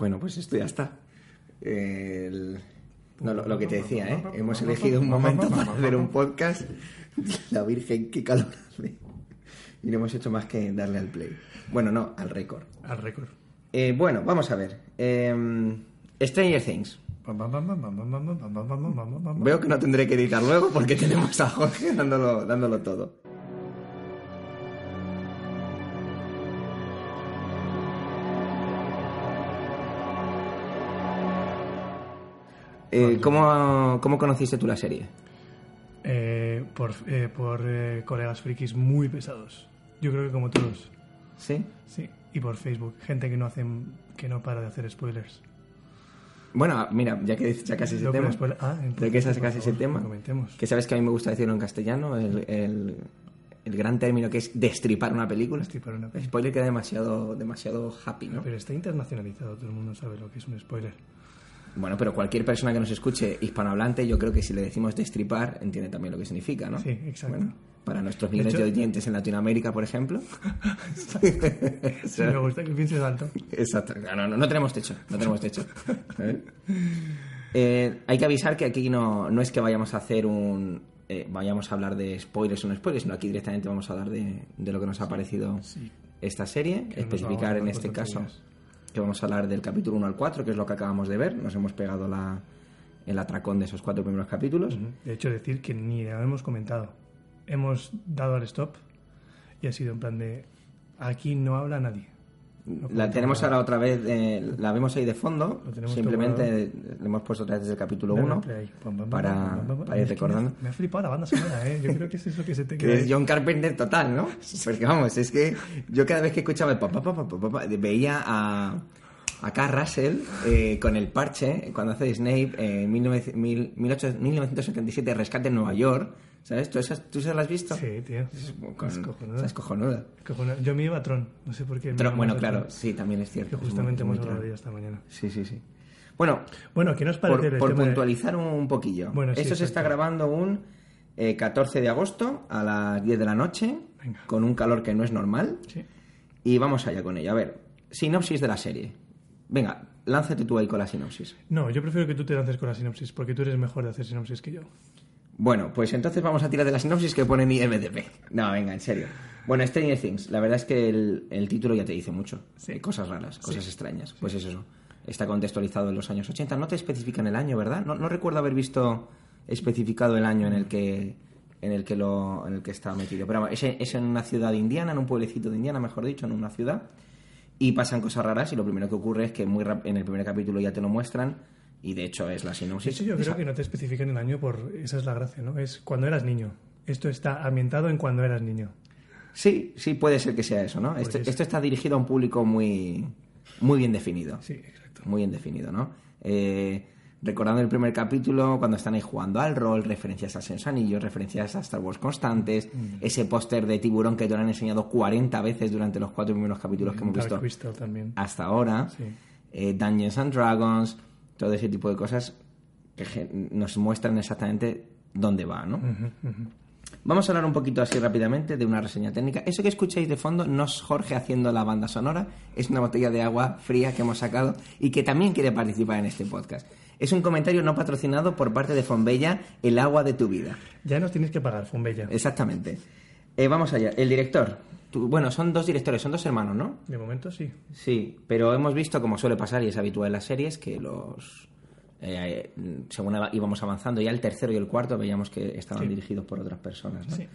Bueno, pues esto ya está. El- no, lo, lo que te decía, ¿eh? Hemos elegido un momento para hacer un podcast. La Virgen, qué calor hace. Y no hemos hecho más que darle al play. Bueno, no, al récord. Al récord. Eh, bueno, vamos a ver. Em, Stranger Things. Veo que no tendré que editar luego porque tenemos a Jorge dándolo, dándolo todo. Eh, ¿cómo, ¿Cómo conociste tú la serie? Eh, por eh, por eh, colegas frikis muy pesados. Yo creo que como todos. ¿Sí? Sí. Y por Facebook. Gente que no hacen, que no para de hacer spoilers. Bueno, mira, ya que sacas ese Lo que tema, spoiler- Ah, entonces, ya que sacas ese tema, comentemos. que sabes que a mí me gusta decirlo en castellano, el, el, el gran término que es destripar una película. Destripar una película. Spoiler queda demasiado, demasiado happy, ¿no? Pero está internacionalizado, todo el mundo sabe lo que es un spoiler. Bueno, pero cualquier persona que nos escuche hispanohablante, yo creo que si le decimos destripar, entiende también lo que significa, ¿no? Sí, exacto. Bueno, para nuestros millones de, hecho- oyentes en Latinoamérica, por ejemplo. Sí, me gusta que pienses alto. Exacto. No, no, no, tenemos techo. No tenemos techo. Eh, hay que avisar que aquí no, no es que vayamos a hacer un. eh, vayamos a hablar de spoilers o no spoilers, sino aquí directamente vamos a hablar de, de lo que nos ha parecido Sí. esta serie. Que especificar en este caso. Que vamos a hablar del capítulo 1 al 4, que es lo que acabamos de ver. Nos hemos pegado la, el atracón de esos cuatro primeros capítulos. De hecho, decir que ni la hemos comentado. Hemos dado al stop y ha sido en plan de aquí no habla nadie. La tenemos ahora otra vez, eh, la vemos ahí de fondo. Lo Simplemente le hemos puesto otra vez desde el capítulo Dale 1 play. Pam, pam, pam, para, para ir Es que recordando. Me, ha flipado la banda sonora, ¿eh? Yo creo que es eso que se te Que queda. es. John Carpenter total, ¿no? Porque vamos, es que yo cada vez que escuchaba el pa, pa, pa, pa, pa, pa, pa, veía a, a Carl Russell eh, con el parche cuando hace Snape en 19 mil- 18 1977, Rescate en Nueva York. ¿Sabes? ¿Tú, esas, ¿Tú las has visto? Sí, tío. Con- Es cojonuda. esa es cojonuda. Cojonuda. Yo me iba a Tron, no sé por qué. iba bueno, claro, Tron, sí, también es cierto. Que justamente hemos hablado tron. de ella esta mañana. Sí, sí, sí. Bueno, Bueno, ¿qué nos parece por, el por tema de- puntualizar un poquillo. Bueno, sí, Esto se está grabando un eh, 14 de agosto a las 10 de la noche, Venga. con un calor que no es normal. Sí. Y vamos allá con ello. A ver, sinopsis de la serie. Venga, lánzate tú ahí con la sinopsis. No, yo prefiero que tú te lances con la sinopsis, porque tú eres mejor de hacer sinopsis que yo. Bueno, pues entonces vamos a tirar de la sinopsis que pone en IMDb. No, venga, en serio. Bueno, Stranger Things. La verdad es que el, el título ya te dice mucho. Sí. Cosas raras, cosas extrañas. Pues es eso. Está contextualizado en los años 80. No te especifican el año, ¿verdad? No, no recuerdo haber visto especificado el año en el que en el que lo en el que está metido. Pero es, en- es en una ciudad indiana, en un pueblecito de Indiana, mejor dicho, en una ciudad. Y pasan cosas raras y lo primero que ocurre es que muy rap- en el primer capítulo ya te lo muestran y de hecho es la sinopsis. Sí, yo creo que no te especifican el año por... Esa es la gracia, ¿no? Es cuando eras niño. Esto está ambientado en cuando eras niño. Sí, sí puede ser que sea eso, ¿no? Esto, es- esto está dirigido a un público muy, muy bien definido. Sí, exacto. Muy bien definido, ¿no? Eh, recordando el primer capítulo, cuando están ahí jugando al rol, referencias a Senos Anillos, referencias a Star Wars constantes, Mm. ese póster de tiburón que te lo han enseñado 40 veces durante los cuatro primeros capítulos que hemos visto Crystal también. hasta ahora, Sí. eh, Dungeons and Dragons, todo ese tipo de cosas que nos muestran exactamente dónde va, ¿no? Vamos a hablar un poquito así rápidamente de una reseña técnica. Eso que escucháis de fondo no es Jorge haciendo la banda sonora, es una botella de agua fría que hemos sacado y que también quiere participar en este podcast. Es un comentario no patrocinado por parte de Fonbella, el agua de tu vida. Ya nos tienes que pagar, Fumbella. Exactamente. Eh, vamos allá. El director. Tú- bueno, son dos directores, son dos hermanos, ¿no? De momento sí. Sí, pero hemos visto, como suele pasar y es habitual en las series, que los. eh, según íbamos avanzando, ya el tercero y el cuarto veíamos que estaban Sí. dirigidos por otras personas. ¿no? Sí.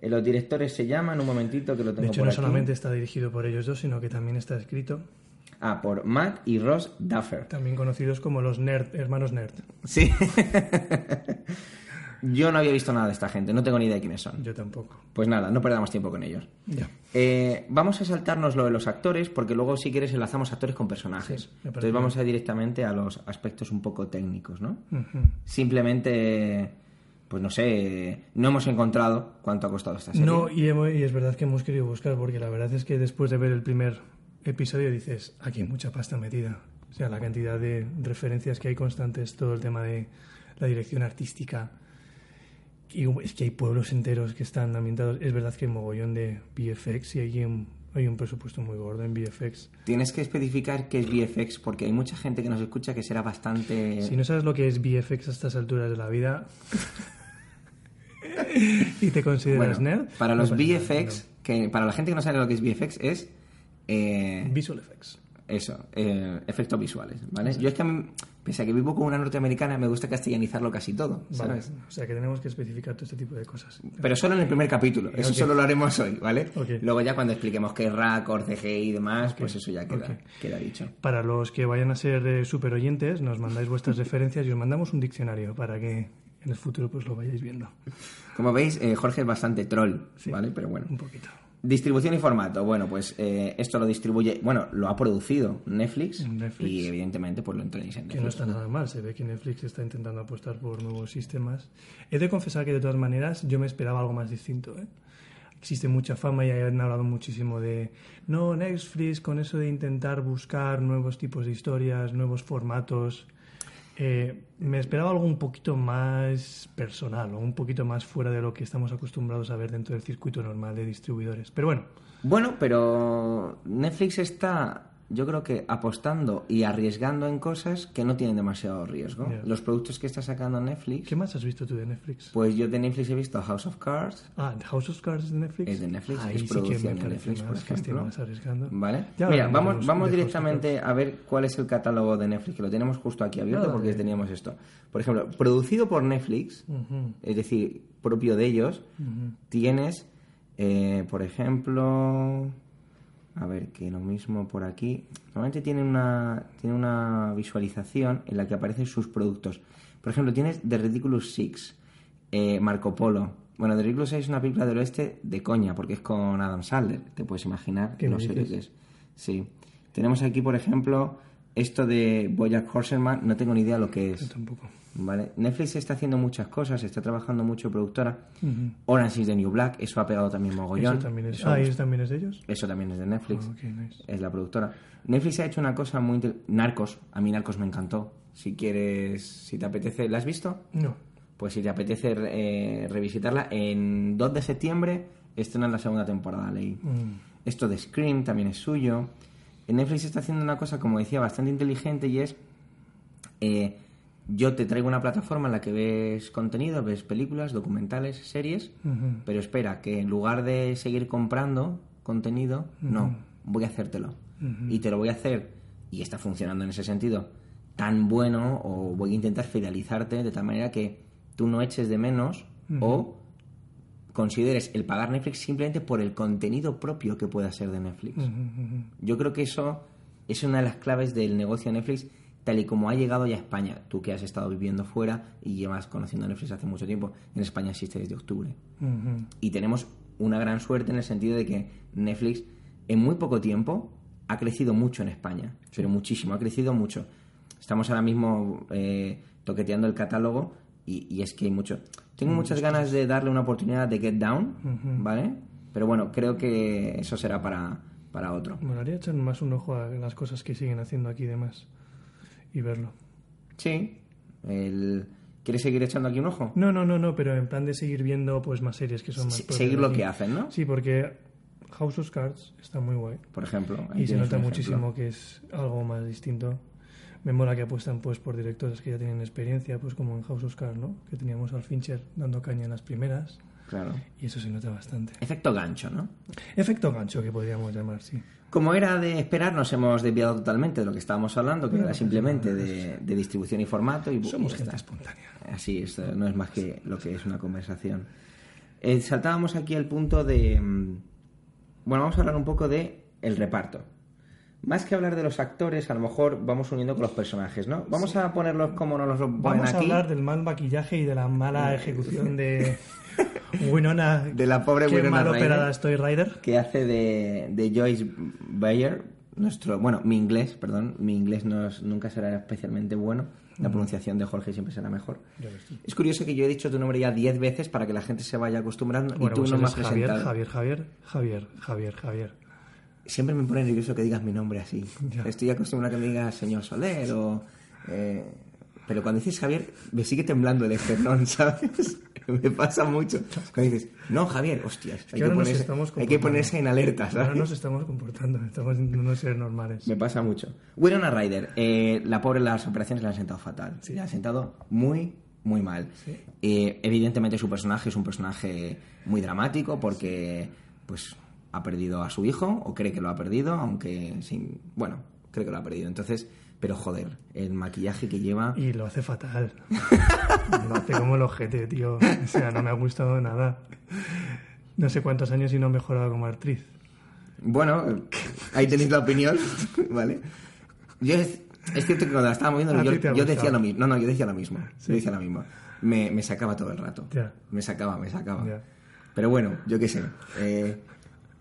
Eh, los directores se llaman, un momentito que lo tengo De hecho, por no aquí. solamente está dirigido por ellos dos, sino que también está escrito, Ah, por Matt y Ross Duffer. también conocidos como los Nerd, hermanos Nerd. Sí. Yo no había visto nada de esta gente, no tengo ni idea de quiénes son. Yo tampoco. Pues nada, no perdamos tiempo con ellos. Ya. Eh, vamos a saltarnos lo de los actores, porque luego, si quieres, enlazamos actores con personajes. Sí, Entonces, vamos a ir directamente a los aspectos un poco técnicos, ¿no? Simplemente, pues no sé, no hemos encontrado cuánto ha costado esta serie. No, y, hemos- y es verdad que hemos querido buscar, porque la verdad es que después de ver el primer episodio dices, aquí hay mucha pasta metida. O sea, la cantidad de referencias que hay constantes, todo el tema de la dirección artística. Y es que hay pueblos enteros que están ambientados. Es verdad que hay mogollón de VFX y hay un, hay un presupuesto muy gordo en VFX. Tienes que especificar qué es VFX porque hay mucha gente que nos escucha que será bastante... Si no sabes lo que es VFX a estas alturas de la vida y te consideras Bueno, nerd... para los nada, VFX, que para la gente que no sabe lo que es VFX, es... eh. Visual Effects. Eso, eh, efectos visuales, ¿vale? Yo es que, a mí, pese a que vivo con una norteamericana, me gusta castellanizarlo casi todo, Vale. ¿sabes? O sea que tenemos que especificar todo este tipo de cosas. Pero solo en el primer capítulo, eso solo lo haremos hoy, ¿vale? Luego ya cuando expliquemos qué es RACOR, CGI y demás, pues eso ya queda, queda dicho. Para los que vayan a ser eh, super oyentes, nos mandáis vuestras referencias y os mandamos un diccionario para que en el futuro pues lo vayáis viendo. Como veis, eh, Jorge es bastante troll, Sí. ¿vale? Pero bueno. Un poquito. Distribución y formato. Bueno, pues eh, esto lo distribuye, bueno, lo ha producido Netflix, Netflix. y evidentemente pues lo tenéis en Que no Netflix. está nada mal, se ve que Netflix está intentando apostar por nuevos sistemas. He de confesar que de todas maneras yo me esperaba algo más distinto. ¿eh? Existe mucha fama y han hablado muchísimo de, no, Netflix con eso de intentar buscar nuevos tipos de historias, nuevos formatos. Eh, me esperaba algo un poquito más personal o un poquito más fuera de lo que estamos acostumbrados a ver dentro del circuito normal de distribuidores. Pero bueno, Bueno, pero Netflix está, yo creo que apostando y arriesgando en cosas que no tienen demasiado riesgo. Los productos que está sacando Netflix, ¿qué más has visto tú de Netflix? pues yo de Netflix he visto House of Cards, Ah, ¿The House of Cards es de Netflix. Es de Netflix, Ahí es sí producción de Netflix, por más esté ejemplo. más arriesgando. ¿vale? Ya Mira, vamos, vamos directamente a ver cuál es el catálogo de Netflix, que lo tenemos justo aquí abierto porque teníamos esto. Por ejemplo, producido por Netflix, es decir, propio de ellos, tienes, eh, por ejemplo, a ver, que lo mismo por aquí, normalmente tiene una, tiene una visualización en la que aparecen sus productos. Por ejemplo, tienes The Ridiculous Six, eh, Marco Polo. Bueno, The Ridiculous Six es una película del oeste de coña, porque es con Adam Sandler, te puedes imaginar, ¿Qué no sé que es. Sí. Tenemos aquí, por ejemplo, esto de Bojack Horseman, no tengo ni idea lo que Yo es. tampoco. ¿Vale? Netflix está haciendo muchas cosas, está trabajando mucho productora. Ujú. Orange is the New Black, eso ha pegado también mogollón. Eso también es. Eso, Ah, ¿eso también es de ellos? eso también es de Netflix, Ah, ok, nice. es la productora. Netflix ha hecho una cosa muy... Narcos, a mí Narcos me encantó. Si quieres, si te apetece... ¿La has visto? No. Pues si te apetece eh, revisitarla, en 2 de septiembre estrenan la segunda temporada, leí. Mm. Esto de Scream también es suyo. Netflix está haciendo una cosa, como decía, bastante inteligente y es... eh, yo te traigo una plataforma en la que ves contenido, ves películas, documentales, series, pero espera, que en lugar de seguir comprando contenido, no, voy a hacértelo. Y te lo voy a hacer, y está funcionando en ese sentido, tan bueno, o voy a intentar fidelizarte de tal manera que tú no eches de menos o consideres el pagar Netflix simplemente por el contenido propio que pueda ser de Netflix. Yo creo que eso es una de las claves del negocio de Netflix, tal y como ha llegado ya a España. Tú que has estado viviendo fuera y llevas conociendo Netflix hace mucho tiempo, en España existe desde octubre. Y tenemos una gran suerte en el sentido de que Netflix en muy poco tiempo ha crecido mucho en España, pero muchísimo, ha crecido mucho. Estamos ahora mismo eh, toqueteando el catálogo y, y es que hay mucho. Tengo muchas ganas de darle una oportunidad de Get Down, Ujú. ¿vale? Pero bueno, creo que eso será para, para otro. Me haría echar más un ojo a las cosas que siguen haciendo aquí y demás. Y verlo. Sí. El... ¿Quieres seguir echando aquí un ojo? No, no, no, no, pero en plan de seguir viendo pues más series que son más Se- seguir lo que hacen, ¿no? Sí, porque House of Cards está muy guay. Por ejemplo. Y se nota muchísimo que es algo más distinto. Me mola que apuestan pues por directores que ya tienen experiencia, pues como en House of Cards, ¿no? Que teníamos al Fincher dando caña en las primeras. Claro. Y eso se nota bastante. Efecto gancho, ¿no? Efecto gancho, que podríamos llamar, sí. Como era de esperar, nos hemos desviado totalmente de lo que estábamos hablando, que era simplemente de, de distribución y formato. Y, Somos y gente espontánea. Así, esto no es más que lo que es una conversación. Eh, saltábamos aquí al punto de... mm, Bueno, vamos a hablar un poco de el reparto. Más que hablar de los actores, a lo mejor vamos uniendo con los personajes, ¿no? Vamos a ponerlos como nos los ponen Vamos a aquí. hablar del mal maquillaje y de la mala ejecución de Winona. De la pobre Qué Winona mal Ryder. operada estoy, Ryder. que hace de, de Joyce Bayer, nuestro, bueno, mi inglés, perdón, mi inglés no es- nunca será especialmente bueno, la pronunciación de Jorge siempre será mejor. Es curioso que yo he dicho tu nombre ya 10 veces para que la gente se vaya acostumbrando y Bueno, tú pues no me has Javier, presentado. Javier, Javier, Javier, Javier, Javier. Siempre me pone nervioso que digas mi nombre así. Ya. Estoy acostumbrado a que me digas señor Soler o... eh, pero cuando dices Javier, me sigue temblando el esternón, ¿sabes? me pasa mucho. Cuando dices, no, Javier, hostias, hay, que ahora ponerse, hay que ponerse en alerta, Ahora ¿sabes? nos estamos comportando, estamos intentando ser normales. Me pasa mucho. Winona Ryder, eh, la pobre las operaciones le han sentado fatal. Le han sentado muy, muy mal. Sí. Eh, evidentemente su personaje es un personaje muy dramático porque, pues, ha perdido a su hijo o cree que lo ha perdido, aunque sin, bueno, cree que lo ha perdido. Entonces, pero joder, el maquillaje que lleva. Y lo hace fatal. lo hace como el ojete, tío. O sea, no me ha gustado nada. No sé cuántos años y no he mejorado como actriz. Bueno, ahí tenéis la opinión, ¿vale? Yo es, es cierto que cuando la estaba moviendo yo, ha yo decía lo mismo. No, no, yo decía lo mismo. Sí. Yo decía lo mismo. Me, me sacaba todo el rato. Ya. Me sacaba, me sacaba. Ya. Pero bueno, yo qué sé. Eh,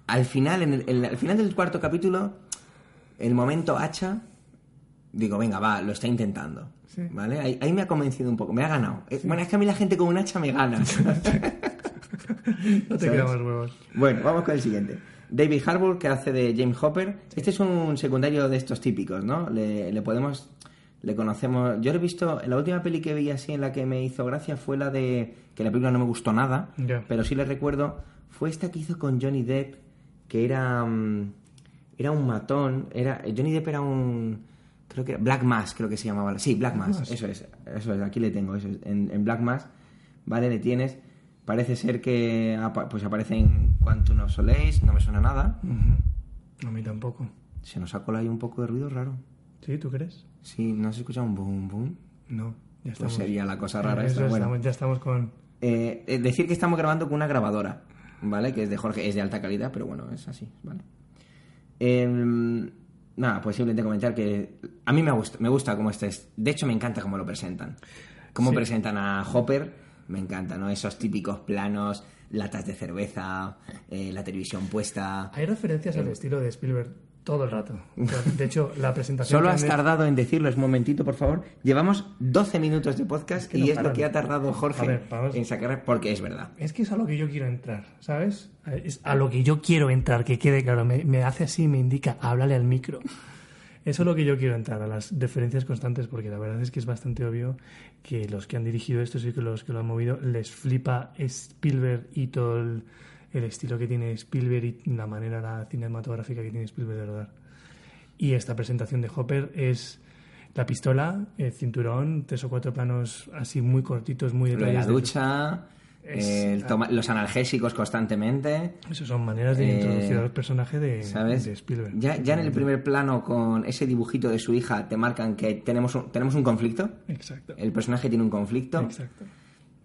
al final, en el, en- al final del cuarto capítulo, el momento hacha, digo, venga, va, lo está intentando. Sí. ¿Vale? Ahí, ahí me ha convencido un poco, me ha ganado. Eh, Bueno, es que a mí la gente con un hacha me gana. No te quedamos huevos. Bueno, vamos con el siguiente. David Harbour, que hace de James Hopper. Este es un secundario de estos típicos, ¿no? Le, le podemos... Le conocemos... Yo lo he visto... La última peli que vi así en la que me hizo gracia fue la de... Que la película no me gustó nada. Pero sí le recuerdo... Fue esta que hizo con Johnny Depp. Que era... mm, Era un matón. Era... Johnny Depp era un... Creo que era... Black Mass, creo que se llamaba. Sí, Black Mass. Mass. Eso es. Eso es. Aquí le tengo. Eso es. En, en Black Mass. ¿Vale? Le tienes... Parece ser que apa- pues aparece en Quantum of Solace, no me suena nada. A mí tampoco. Se nos ha colado ahí un poco de ruido raro. ¿Sí? ¿Tú crees? Sí, ¿no has escuchado un boom boom? No. Ya Pues estamos. sería la cosa rara Eso esta. Bueno, estamos- ya estamos con... eh, eh, decir que estamos grabando con una grabadora, ¿vale? Que es de Jorge, es de alta calidad, pero bueno, es así, ¿vale? Em, nada, pues simplemente comentar que a mí me gusta, me gusta cómo este es. De hecho, me encanta cómo lo presentan. Cómo Sí. presentan a Hopper, me encanta, ¿no? Esos típicos planos, latas de cerveza, eh, la televisión puesta. Hay referencias al estilo de Spielberg todo el rato. De hecho, la presentación... Solo has tardado en decirlo, es un momentito, por favor. Llevamos 12 minutos de podcast que y es lo que ha tardado Jorge A ver, en sacar, porque es verdad. Es que es a lo que yo quiero entrar, ¿sabes? Es a lo que yo quiero entrar, que quede claro. Me, me hace así, me indica, háblale al micro. Eso es lo que yo quiero entrar, a las referencias constantes, porque la verdad es que es bastante obvio que los que han dirigido esto y que los que lo han movido les flipa Spielberg y todo el, el estilo que tiene Spielberg y la manera cinematográfica que tiene Spielberg de rodar. Y esta presentación de Hopper es la pistola, el cinturón, tres o cuatro planos así muy cortitos, muy de la ducha, Es- el toma- los analgésicos constantemente, Eso son maneras de Eh, introducir al personaje de, ¿sabes? de Spielberg. Ya, ya en el primer plano con ese dibujito de su hija te marcan que tenemos un, tenemos un conflicto. Exacto. El personaje tiene un conflicto. Exacto.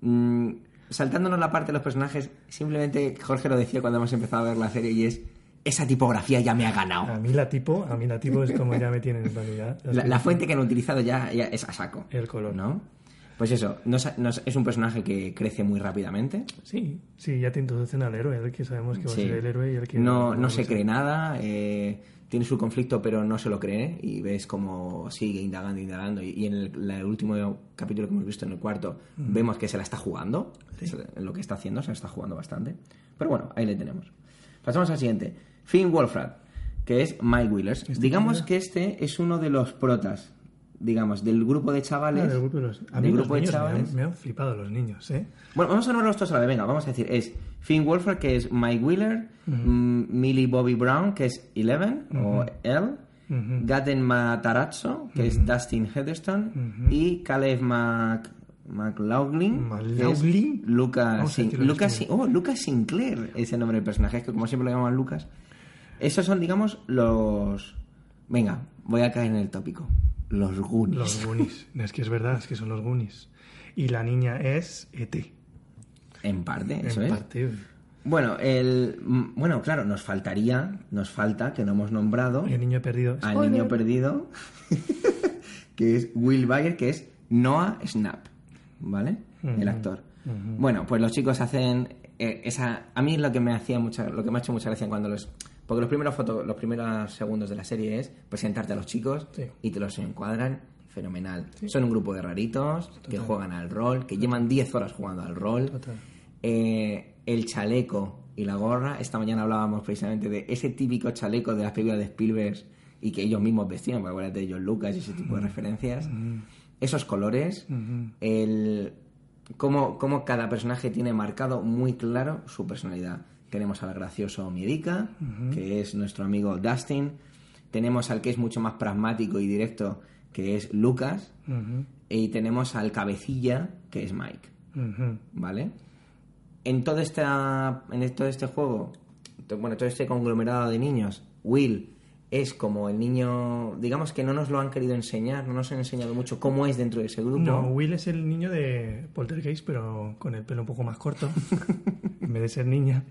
Mm, saltándonos la parte de los personajes, simplemente Jorge lo decía cuando hemos empezado a ver la serie y es esa tipografía ya me ha ganado. A mí la tipo, a mí la tipo es como ya me tienen en realidad. La, la fuente que han utilizado ya, ya es a saco. El color. ¿No? Pues eso, nos- nos- es un personaje que crece muy rápidamente. Sí, sí, ya te introducen al héroe, el que sabemos que va Sí. a ser el héroe y el que No, no a se cree nada, eh, tiene su conflicto pero no se lo cree y ves cómo sigue indagando, indagando y, y en el, último capítulo que hemos visto en el cuarto vemos que se la está jugando, Se- en lo que está haciendo se la está jugando bastante. Pero bueno, ahí le tenemos. Pasamos al siguiente, Finn Wolfhard, que es Mike Wheelers. Digamos que este es uno de los protas, digamos, del grupo de chavales. Ah, del grupo de los, a del mí los grupo de niños me chavales. han, me han flipado los niños, ¿eh? Bueno, vamos a nombrarlos todos a la vez. Venga, vamos a decir, es Finn Wolfhard, que es Mike Wheeler, mm, Millie Bobby Brown, que es Eleven, o L, Ujú. Gaten Matarazzo, que es Dustin Heatherstone, y Caleb Mac... McLaughlin, ¿McLaughlin? Lucas, Sin- decirlo Lucas, Sin- oh, Lucas Sinclair es el nombre del personaje, es que como siempre lo llaman Lucas. Esos son, digamos, los... Venga, voy a caer en el tópico. Los Goonies. Los Goonies. es que es verdad, es que son los Goonies. Y la niña es E.T. En parte, eso en es. parte. Bueno, el, bueno, claro, nos faltaría, nos falta, que no hemos nombrado, El niño perdido. al Spoiler. niño perdido, que es Will Bayer, que es Noah Snap, ¿vale? El actor. Bueno, pues los chicos hacen eh, esa... A mí lo que me hacía mucha, lo que me ha hecho mucha gracia cuando los... Porque los primeros, foto, los primeros segundos de la serie es presentarte a los chicos Sí. y te los encuadran fenomenal. Son un grupo de raritos que juegan al rol, que llevan 10 horas jugando al rol. Total. Eh, el chaleco y la gorra. Esta mañana hablábamos precisamente de ese típico chaleco de las películas de Spielberg y que ellos mismos vestían, porque acuérdate de John Lucas y ese tipo de referencias. Esos colores, el, cómo, cómo cada personaje tiene marcado muy claro su personalidad. Tenemos al gracioso Miedica, que es nuestro amigo Dustin. Tenemos al que es mucho más pragmático y directo, que es Lucas. Y tenemos al cabecilla, que es Mike. ¿Vale? En todo, esta, en todo este juego, bueno, todo este conglomerado de niños, Will es como el niño, digamos que no nos lo han querido enseñar, no nos han enseñado mucho cómo es dentro de ese grupo. No, Will es el niño de Poltergeist, pero con el pelo un poco más corto. en vez de ser niña.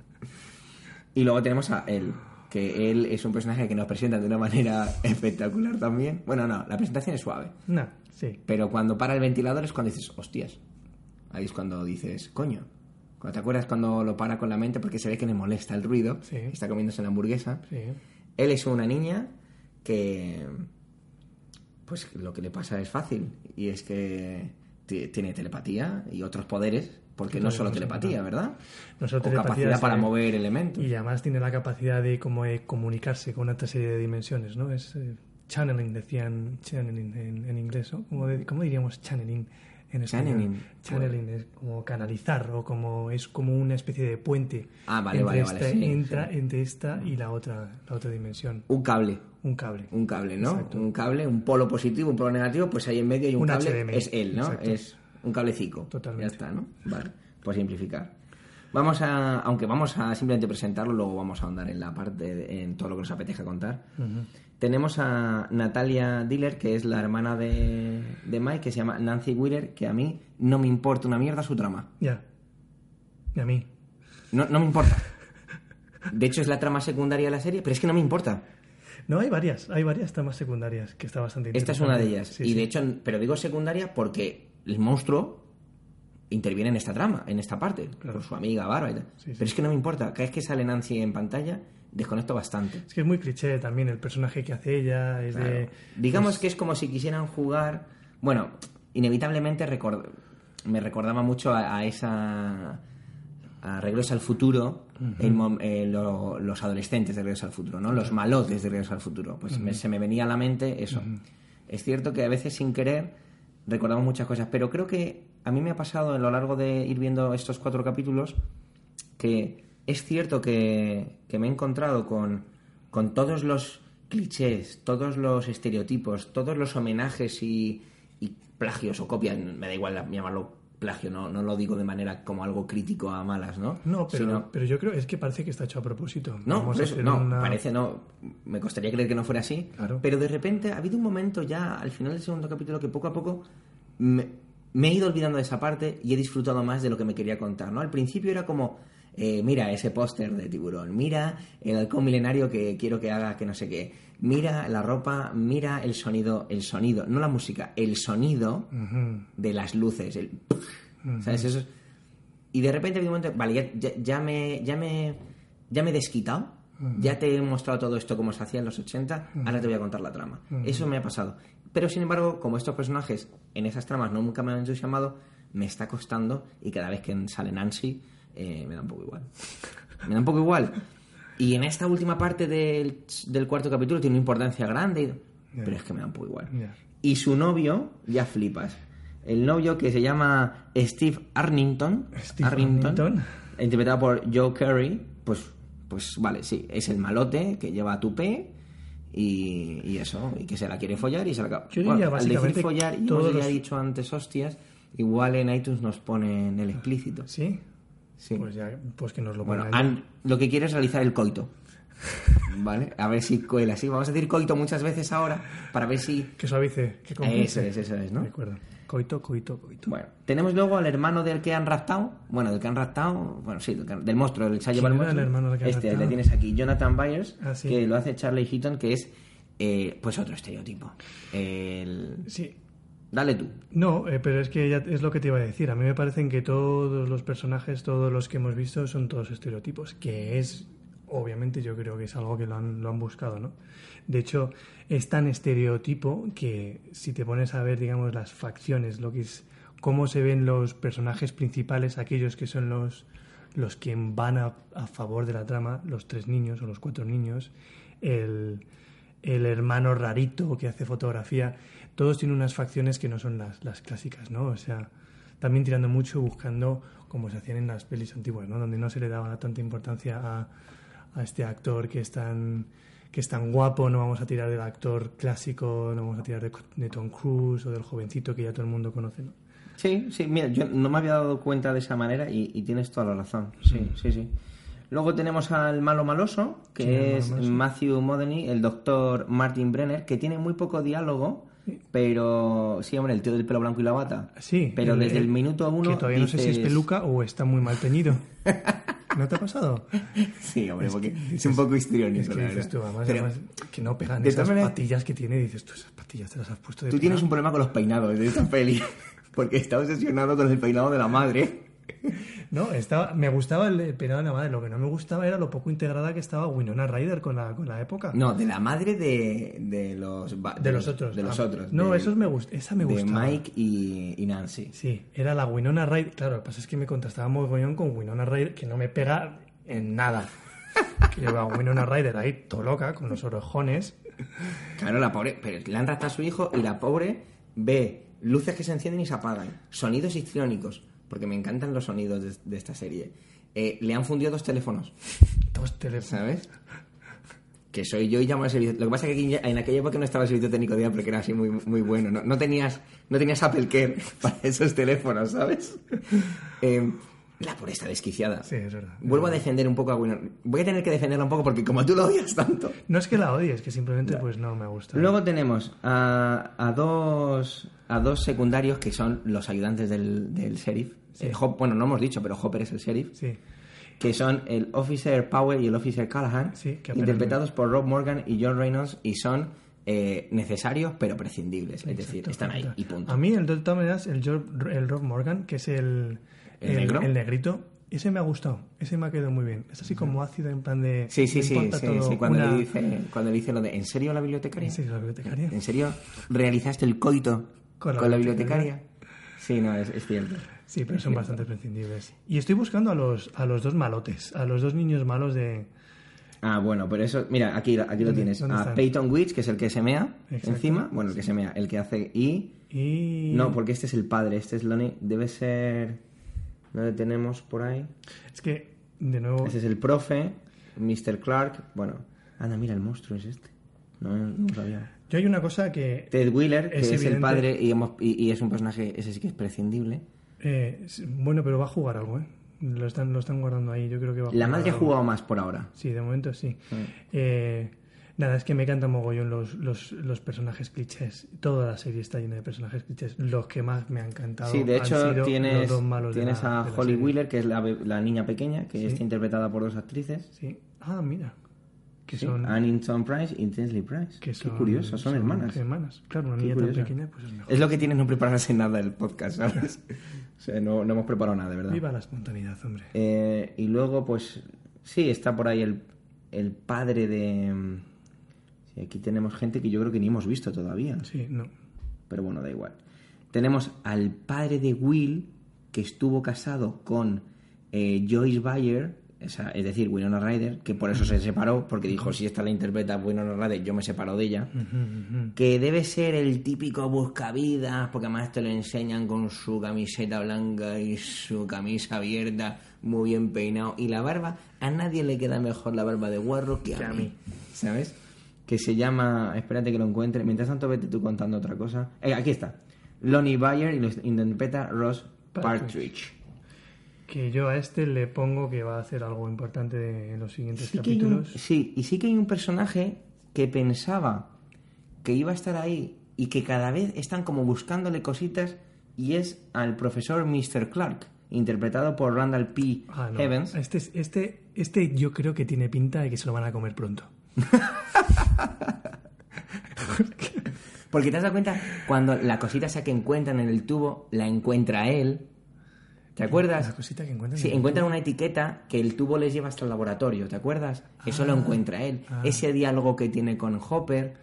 Y luego tenemos a él, que él es un personaje que nos presenta de una manera espectacular también. Bueno, no, la presentación es suave. No, sí. Pero cuando para el ventilador es cuando dices, hostias. Ahí es cuando dices, coño. Cuando te acuerdas cuando lo para con la mente porque se ve que le molesta el ruido. Sí. Está comiéndose la hamburguesa. Sí. Él es una niña que. Pues lo que le pasa es fácil. Y es que ti- tiene telepatía y otros poderes. Porque no solo sé, telepatía. ¿verdad? No solo o telepatía, capacidad para mover elementos. Y además tiene la capacidad de como de comunicarse con otra serie de dimensiones, ¿no? Es eh, channeling, decían channeling en, en inglés, ¿no? ¿Cómo, de- cómo diríamos channeling en español? Channeling. Channeling es como canalizar o como es como una especie de puente Ah, vale, entre, vale, vale, esta, sí, entra- sí. entre esta y la otra, la otra dimensión. Un cable. Un cable. Un cable, ¿no? Exacto. Un cable, un polo positivo, un polo negativo, pues ahí en medio hay un, Un cable, HDMI, es él, ¿no? exacto. Es un cablecito. Totalmente. Ya está, ¿no? Vale, por simplificar. Vamos a, aunque vamos a simplemente presentarlo, luego vamos a ahondar en la parte, de- en todo lo que nos apetezca contar. Tenemos a Natalia Diller, que es la hermana de, de Mike, que se llama Nancy Wheeler, que a mí no me importa una mierda su trama. Ya. Y a mí. No, no me importa. De hecho, es la trama secundaria de la serie, pero es que no me importa. No, hay varias, hay varias tramas secundarias que está bastante Esta es una de ellas. Sí, y sí. de hecho, pero digo secundaria porque el monstruo interviene en esta trama, en esta parte, Claro. con su amiga y tal. Sí. Pero es que no me importa. Cada vez que sale Nancy en pantalla, desconecto bastante. Es que es muy cliché también el personaje que hace ella, es Claro. de... Digamos pues, que es como si quisieran jugar. Bueno, inevitablemente record- me recordaba mucho a, a esa. a Regreso al Futuro, mom- eh, lo- los adolescentes de Regreso al Futuro, ¿no? Los malotes de Regreso al Futuro. Pues me- se me venía a la mente eso. Es cierto que a veces sin querer recordamos muchas cosas, pero creo que a mí me ha pasado a lo largo de ir viendo estos cuatro capítulos que es cierto que, que me he encontrado con, con todos los clichés, todos los estereotipos, todos los homenajes y, y plagios o copias, me da igual llamarlo plagio, no, no lo digo de manera como algo crítico a malas, ¿no? No, pero, Sino- pero yo creo es que parece que está hecho a propósito. no, Vamos a no, una- parece no. Me costaría creer que no fuera así. Claro. Pero de repente ha habido un momento ya al final del segundo capítulo que poco a poco me, me he ido olvidando de esa parte y he disfrutado más de lo que me quería contar, ¿no? Al principio era como, eh, mira ese póster de tiburón, mira el halcón milenario que quiero que haga que no sé qué, mira la ropa, mira el sonido, el sonido, no la música, el sonido de las luces, el ¿sabes? Eso es- Y de repente momento, vale, ya, ya, ya me, ya, me, ya me he desquitado, ya te he mostrado todo esto como se hacía en los 80, ahora te voy a contar la trama. Eso me ha pasado. Pero sin embargo, como estos personajes en esas tramas no nunca me han entusiasmado, me está costando y cada vez que sale Nancy eh, me da un poco igual. Me da un poco igual. Y en esta última parte del, del cuarto capítulo tiene una importancia grande, pero es que me da un poco igual. Y su novio, ya flipas. El novio que se llama Steve Arnington, Steve Arnington. interpretado por Joe Curry, pues, pues vale, sí, es el malote que lleva tupé y, y eso, y que se la quiere follar y se la acaba. Yo diría, al decir básicamente, follar, y todos ya los- dicho antes hostias, igual en iTunes nos ponen el explícito. ¿Sí? Sí. Pues ya, pues que nos lo Bueno, lo que quiere es realizar el coito. ¿Vale? A ver si cuela. Sí, vamos a decir coito muchas veces ahora para ver si. Que suavice, que Eso compense. es, eso es, ¿no? De acuerdo. Coito, coito, coito. Bueno, tenemos luego al hermano del que han raptado. Bueno, del que han raptado. Bueno, sí, del, que del monstruo, el que se ha llevado ¿Quién era monstruo. el hermano del que han Este, le tienes aquí, Jonathan Byers, Ah, sí. que lo hace Charlie Heaton, que es. eh, pues otro estereotipo. El... Sí. Dale tú. No, eh, pero es que ya es lo que te iba a decir. A mí me parecen que todos los personajes, todos los que hemos visto, son todos estereotipos. Que es, obviamente, yo creo que es algo que lo han, lo han buscado, ¿no? De hecho, es tan estereotipo que si te pones a ver, digamos, las facciones, lo que es cómo se ven los personajes principales, aquellos que son los los que van a, a favor de la trama, los tres niños o los cuatro niños, el, el hermano rarito que hace fotografía, todos tienen unas facciones que no son las, las clásicas, ¿no? O sea, también tirando mucho, buscando como se hacían en las pelis antiguas, ¿no? Donde no se le daba tanta importancia a, a este actor que es tan que es tan guapo, no vamos a tirar del actor clásico, no vamos a tirar de, de Tom Cruise o del jovencito que ya todo el mundo conoce, ¿no? Sí, sí, mira, yo no me había dado cuenta de esa manera y, y tienes toda la razón. Sí, sí, sí. Luego tenemos al malo maloso, que Sí, malo es. Matthew Modeny, el doctor Martin Brenner, que tiene muy poco diálogo, pero sí, hombre, el tío del pelo blanco y la bata. Sí. Pero desde el minuto uno Que todavía no sé si es dices- peluca o está muy mal teñido. ¿No te ha pasado? Sí, hombre, porque que es un poco histriónico, Es que la dices tú, además, Pero además, que no pegan esas todas maneras- patillas que tiene. Dices tú, esas patillas te las has puesto de tú tienes un problema con los peinados de esta peli, porque está obsesionado con el peinado de la madre. No, estaba, me gustaba el peinado de la madre. Lo que no me gustaba era lo poco integrada que estaba Winona Ryder con la, con la época. No, de la madre de, de los... de los otros. De los Ah, otros. No, de- esos me gust esa me de gustaba. Mike y, y Nancy. Sí, era la Winona Ryder. Claro, lo que pasa es que me contrastaba mogollón con Winona Ryder, que no me pega en nada. que lleva a Winona Ryder ahí, todo loca, con los orejones. Claro, la pobre, pero le han a su hijo y la pobre ve luces que se encienden y se apagan, sonidos histriónicos, porque me encantan los sonidos de, de esta serie. Eh, le han fundido dos teléfonos, Dos teléfonos. ¿sabes? Que soy yo y llamo al servicio. Lo que pasa es que en aquella época no estaba el servicio técnico de Apple, que era así muy, muy bueno. No, no tenías, no tenías Apple Care para esos teléfonos, ¿sabes? Eh, la está desquiciada. Sí, es verdad. Vuelvo a defender un poco a Winona. Voy a tener que defenderla un poco porque como tú lo odias tanto. No es que la odie, es que simplemente pues no me gusta. Luego tenemos a, a dos a dos secundarios que son los ayudantes del, del sheriff. Eh, Hop- bueno, no hemos dicho, pero Hopper es el sheriff. Sí, Que son el Officer Powell y el Officer Callahan, Sí, que interpretados por Rob Morgan y John Reynolds, y son eh, necesarios pero prescindibles. Es decir, están ahí y punto. A mí, el, de todas maneras, el, Job- el Rob Morgan, que es el, ¿El negro? el negrito, ese me ha gustado. Ese me ha quedado muy bien. Es así como ácido, en plan de. Sí, sí, sí, sí, sí, Cuando, una- le dice, cuando le dice lo de ¿En serio la bibliotecaria? Sí, la bibliotecaria. ¿En serio realizaste el coito Con con la bibliotecaria? bibliotecaria? Sí, no, es, es cierto. Sí, pero son bastante prescindibles. Y estoy buscando a los, a los dos malotes, a los dos niños malos de. Ah, bueno, pero eso, mira, aquí, aquí lo ¿Dónde- tienes. A están? Peyton Witch, que es el que se mea Exacto. encima. Bueno, el que se mea, el que hace y... Y. No, porque este es el padre, este es Lonnie. Debe ser... ¿Dónde tenemos por ahí? Es que, de nuevo. Ese es el profe, Mr. Clark. Bueno, anda, mira, el monstruo es este. No, sabía. Yo hay una cosa que. Ted Wheeler, que Es es, el padre y, hemos- y- y es un personaje, ese sí que es prescindible. eh, bueno, pero va a jugar algo, ¿eh? Lo están, lo están guardando ahí. Yo creo que va a La jugar madre ha jugado más por ahora. Sí, de momento sí. Eh, nada, es que me encantan mogollón los, los, los personajes clichés. Toda la serie está llena de personajes clichés. Los que más me han encantado. Sí, de han hecho sido tienes, los dos malos de tienes la- a Holly. Wheeler, que es la, la niña pequeña, que Sí. está interpretada por dos actrices. Sí. Ah, mira. Que Sí, son. Annington Price y Tinsley Price. que Qué curioso, son, hermanas. hermanas. Claro, una Qué niña curioso. tan pequeña, pues es mejor. Es lo que tienes no prepararse nada del podcast, ¿sabes? o sea, no, no hemos preparado nada, de verdad. Viva la espontaneidad, hombre. Eh, y luego, pues, sí, está por ahí el, el padre de... sí, aquí tenemos gente que yo creo que ni hemos visto todavía. Sí, no. Pero bueno, da igual. Tenemos al padre de Will, que estuvo casado con eh, Joyce Bayer, esa- es decir, Winona Ryder, que por eso se separó, porque dijo, si esta la interpreta Winona Ryder, yo me separo de ella. Que debe ser el típico buscavidas, porque además te lo enseñan con su camiseta blanca y su camisa abierta, muy bien peinado. Y la barba, a nadie le queda mejor la barba de guarro que a, mí. ¿Sabes? Que se llama, espérate que lo encuentre. Mientras tanto, vete tú contando otra cosa. Eh, aquí está. Lonnie Bayer y lo interpreta Ross Partridge. Que yo a este le pongo que va a hacer algo importante en los siguientes Sí, hay un- capítulos. sí, y sí que hay un personaje que pensaba que iba a estar ahí y que cada vez están como buscándole cositas y es al profesor Mr. Clark, interpretado por Randall P. Ah, no. Evans. Este, es- este, este yo creo que tiene pinta de que se lo van a comer pronto. Porque te has dado cuenta, cuando la cosita esa que encuentran en el tubo, la encuentra él. ¿Te acuerdas? La cosita que encuentran. Sí, en encuentran una etiqueta que el tubo les lleva hasta el laboratorio, ¿te acuerdas? Eso lo Ah, encuentra él. ah. Ese diálogo que tiene con Hopper,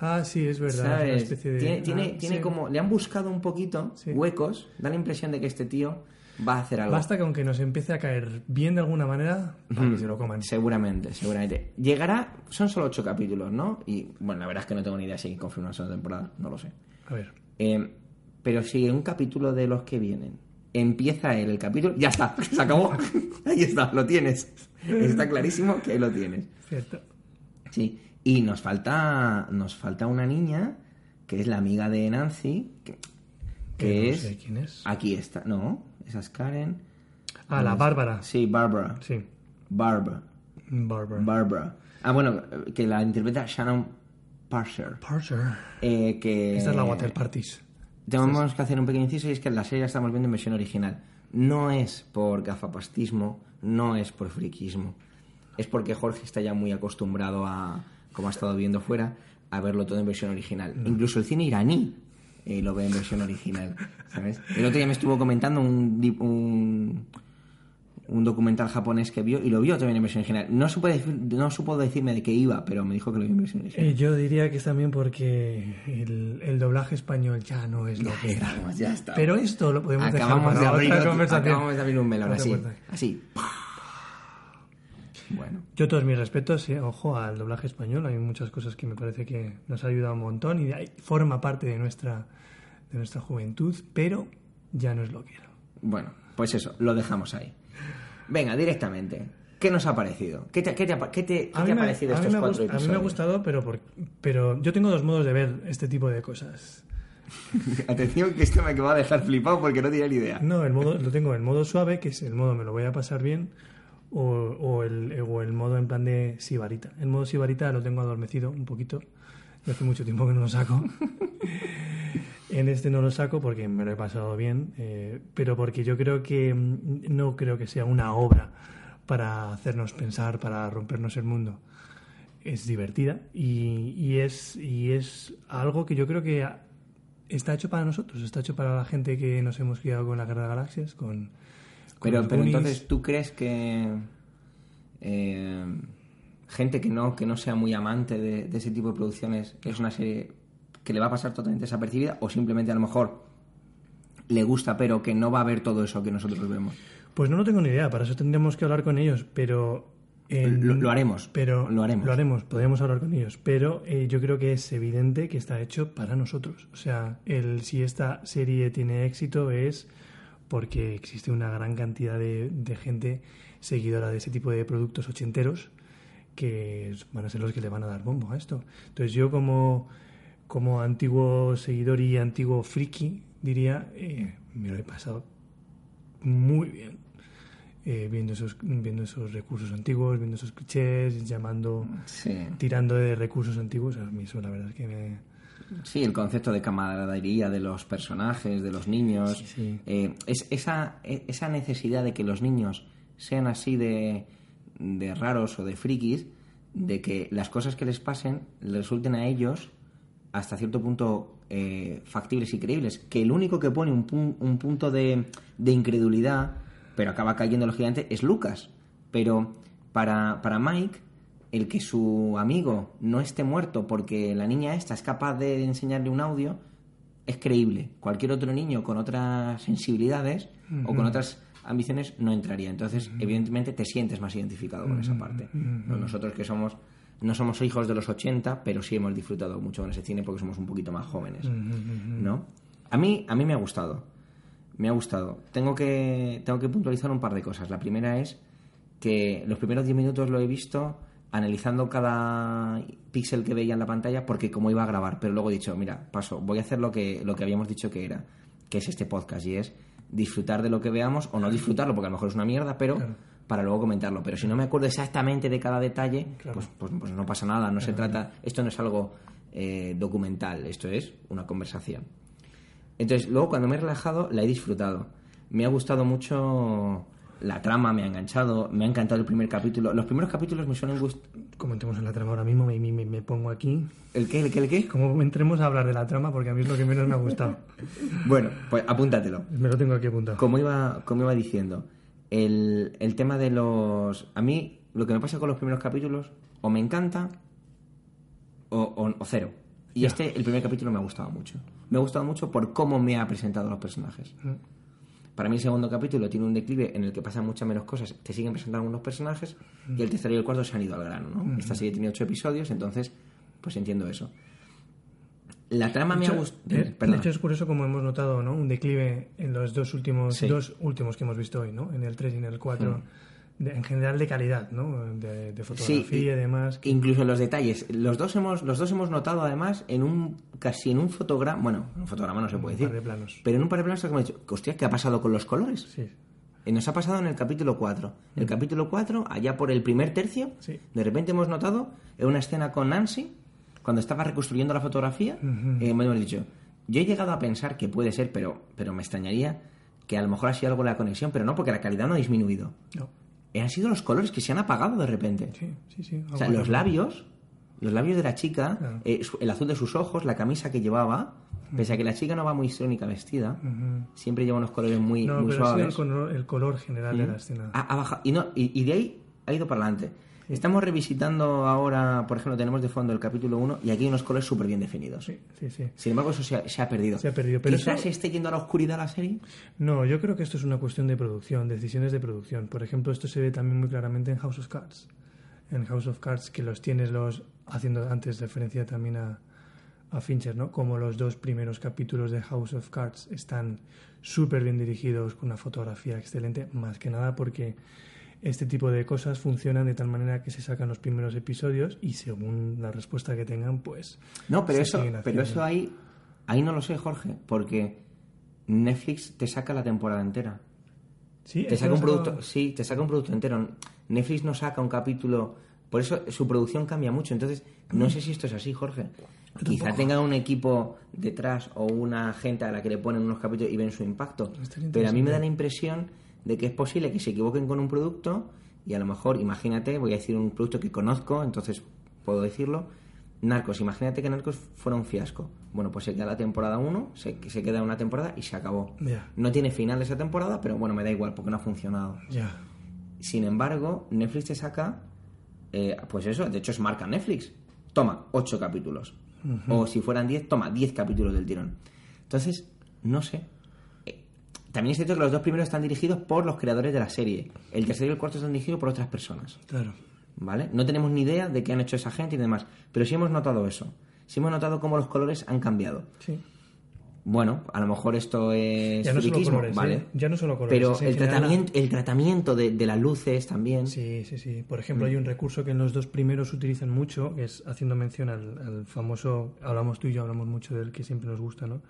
Ah, sí, es verdad. es una ¿sabes? especie de- Tiene, tiene, ah, tiene sí. como... Le han buscado un poquito Sí. huecos, da la impresión de que este tío va a hacer algo. Basta que aunque nos empiece a caer bien de alguna manera, para que se lo coman. Seguramente, seguramente. Llegará, son solo ocho capítulos, ¿no? Y bueno, la verdad es que no tengo ni idea si confirma una segunda temporada, no lo sé. A ver. Eh, pero si en un capítulo de los que vienen empieza él el capítulo, ya está, se acabó. ahí está, lo tienes. Está clarísimo que ahí lo tienes. Cierto. Sí, y nos falta, nos falta una niña que es la amiga de Nancy, que, que Que no es... sé quién es. Aquí está, no, esa es Karen. Ah, la Bárbara. Sí, Barbara. Sí, Barbara. Bárbara. Barbara. Ah, bueno, que la interpreta Shannon Parser. Parser. Eh, que... Esta es la Water Parties. Tenemos que hacer un pequeño inciso y es que la serie la estamos viendo en versión original. No es por gafapastismo, no es por friquismo. Es porque Jorge está ya muy acostumbrado a, como ha estado viendo fuera, a verlo todo en versión original. Incluso el cine iraní eh, lo ve en versión original. ¿sabes? El otro día me estuvo comentando un, un, un documental japonés que vio y lo vio también en versión original. No supo, decir- no supo decirme de qué iba, pero me dijo que lo vio en versión original. Eh, yo diría que es también porque el, el doblaje español ya no es lo que era. Estamos, ya está. Pero esto lo podemos acabamos dejar de, abrir, otra otro- conversación. acabamos de abrir un melón así. Así. Bueno. Yo todos mis respetos, eh, ojo al doblaje español, hay muchas cosas que me parece que nos ha ayudado un montón y ahí forma parte de nuestra, de nuestra juventud, pero ya no es lo que era. Bueno, pues eso, lo dejamos ahí. Venga, directamente. ¿Qué nos ha parecido? ¿Qué te, qué te ha, qué te- qué te ha parecido estos cuatro gust- a mí me ha episodios? gustado, pero, por- pero yo tengo dos modos de ver este tipo de cosas. Atención, que esto me va a dejar flipado porque no tenía ni idea. No, el modo, lo tengo en modo suave, que es el modo me lo voy a pasar bien, o, o el, o el modo en plan de sibarita. El modo sibarita lo tengo adormecido un poquito, y hace mucho tiempo que no lo saco. en este no lo saco porque me lo he pasado bien, eh, pero porque yo creo que no creo que sea una obra para hacernos pensar, para rompernos el mundo. Es divertida y, y es, y es algo que yo creo que está hecho para nosotros, está hecho para la gente que nos hemos criado con la Guerra de Galaxias, con... Pero, pero entonces, ¿tú crees que eh, gente que no, que no sea muy amante de, de ese tipo de producciones es una serie que le va a pasar totalmente desapercibida o simplemente a lo mejor le gusta pero que no va a ver todo eso que nosotros vemos? Pues no lo tengo ni idea, para eso tendríamos que hablar con ellos, pero... Lo- lo haremos, Pero lo haremos. Lo haremos, podemos hablar con ellos, pero eh, yo creo que es evidente que está hecho para nosotros. O sea, el, si esta serie tiene éxito es porque existe una gran cantidad de, de gente seguidora de ese tipo de productos ochenteros que van a ser los que le van a dar bombo a esto. Entonces yo como, como antiguo seguidor y antiguo friki diría, eh, me lo he pasado muy bien eh, viendo esos viendo esos recursos antiguos, viendo esos clichés, llamando, Sí. tirando de recursos antiguos. A mí eso la verdad es que me... Sí, el concepto de camaradería de los personajes, de los niños. Sí, sí. Eh, es, esa, e- esa necesidad de que los niños sean así de, de raros o de frikis, de que las cosas que les pasen les resulten a ellos hasta cierto punto eh, factibles y creíbles. Que el único que pone un, pun- un punto de, de incredulidad, pero acaba cayendo lógicamente, es Lucas. Pero para, para Mike, el que su amigo no esté muerto porque la niña esta es capaz de enseñarle un audio, es creíble. Cualquier otro niño con otras sensibilidades o con otras ambiciones no entraría. Entonces, evidentemente, te sientes más identificado con esa parte. No, Nosotros que somos no somos hijos de los 80, pero sí hemos disfrutado mucho con ese cine porque somos un poquito más jóvenes, ¿no? A mí a mí me ha gustado. Me ha gustado. Tengo que tengo que puntualizar un par de cosas. La primera es que los primeros 10 minutos lo he visto analizando cada píxel que veía en la pantalla porque como iba a grabar, pero luego he dicho, mira, paso, voy a hacer lo que, lo que habíamos dicho que era, que es este podcast y es disfrutar de lo que veamos o no disfrutarlo porque a lo mejor es una mierda, pero para luego comentarlo. Pero si no me acuerdo exactamente de cada detalle, pues, pues, pues no pasa nada, no se trata, esto no es algo eh, documental, esto es una conversación. Entonces, luego cuando me he relajado, la he disfrutado. Me ha gustado mucho la trama, me ha enganchado, me ha encantado el primer capítulo. Los primeros capítulos me suelen gustar... Comentemos en la trama ahora mismo, me, me, me pongo aquí. ¿El qué? ¿El qué? ¿El qué? Como entremos a hablar de la trama, porque a mí es lo que menos me ha gustado. Bueno, pues apúntatelo. Me lo tengo aquí apuntado. Como iba, como iba diciendo, el, el tema de los... A mí, lo que me pasa con los primeros capítulos, o me encanta, o, o- o cero. Y Ya. este, el primer capítulo me ha gustado mucho. Me ha gustado mucho por cómo me ha presentado los personajes. Para mí el segundo capítulo tiene un declive en el que pasan muchas menos cosas, te siguen presentando algunos personajes, y el tercero y el cuarto se han ido al grano, ¿no? Esta serie tiene ocho episodios, entonces, pues entiendo eso. La trama me ha De gustado. hecho, de hecho, es curioso como hemos notado ¿no? un declive en los dos últimos Sí. dos últimos que hemos visto hoy, ¿no? en el 3 y en el 4, de- en general de calidad, ¿no? de, de fotografía y demás. Incluso los detalles. Los dos hemos, los dos hemos notado además en un casi en un fotograma, bueno, en un fotograma no se puede Un decir, par de planos. pero en un par de planos que hemos dicho, hostia, ¿qué ha pasado con los colores? Sí, Eh, Nos ha pasado en el capítulo 4. El capítulo 4, allá por el primer tercio, Sí. de repente hemos notado en una escena con Nancy, cuando estaba reconstruyendo la fotografía, eh, me hemos dicho, yo he llegado a pensar que puede ser, pero, pero me extrañaría que a lo mejor ha sido algo de la conexión, pero no, porque la calidad no ha disminuido. no. Eh, han sido los colores que se han apagado de repente. sí, sí, sí. O sea, los labios, los labios de la chica, Claro. eh, el azul de sus ojos, la camisa que llevaba, pese a que la chica no va muy histriónica vestida, Ujú. siempre lleva unos colores muy, No, muy pero ha sido el suaves. color, el color general de la escena. Ha, ha bajado. Y, no, y, y de ahí ha ido para adelante. Estamos revisitando ahora, por ejemplo, tenemos de fondo el capítulo 1 y aquí hay unos colores súper bien definidos. Sí, sí, sí. Sin embargo, eso se ha, se ha perdido. Se ha perdido, pero Quizás eso- se esté yendo a la oscuridad la serie. No, yo creo que esto es una cuestión de producción, decisiones de producción. Por ejemplo, esto se ve también muy claramente en House of Cards. En House of Cards, que los tienes los haciendo antes referencia también a, a Fincher, ¿no? Como los dos primeros capítulos de House of Cards están súper bien dirigidos, con una fotografía excelente, más que nada porque este tipo de cosas funcionan de tal manera que se sacan los primeros episodios y según la respuesta que tengan, pues... No, pero eso, pero eso ahí, ahí no lo sé, Jorge, porque Netflix te saca la temporada entera. Sí, Te saca un producto, sí, te saca un producto entero. Netflix no saca un capítulo, por eso su producción cambia mucho. Entonces, no sé si esto es así, Jorge. Quizá tenga un equipo detrás o una gente a la que le ponen unos capítulos y ven su impacto. Pero a mí me da la impresión de que es posible que se equivoquen con un producto y a lo mejor, imagínate, voy a decir un producto que conozco, entonces puedo decirlo. Narcos, imagínate que Narcos fuera un fiasco. Bueno, pues se queda la temporada 1, se, se queda una temporada y se acabó. No tiene final esa temporada, pero bueno, me da igual porque no ha funcionado. Sin embargo, Netflix te saca, eh, pues eso, de hecho es marca Netflix. Toma, 8 capítulos. O si fueran 10, toma, 10 capítulos del tirón. Entonces, no sé. También es cierto que los dos primeros están dirigidos por los creadores de la serie. El tercero y el cuarto están dirigidos por otras personas. Claro. ¿Vale? No tenemos ni idea de qué han hecho esa gente y demás. Pero sí hemos notado eso. Sí hemos notado cómo los colores han cambiado. Sí. Bueno, a lo mejor esto es Ya no solo colores, ¿vale? ¿eh? Ya no solo colores. Pero el general tratamiento, el tratamiento de, de las luces también. Sí, sí, sí. Por Mm. ejemplo, hay un recurso que en los dos primeros utilizan mucho, que es haciendo mención al, al famoso, hablamos tú y yo, hablamos mucho del que siempre nos gusta, ¿no?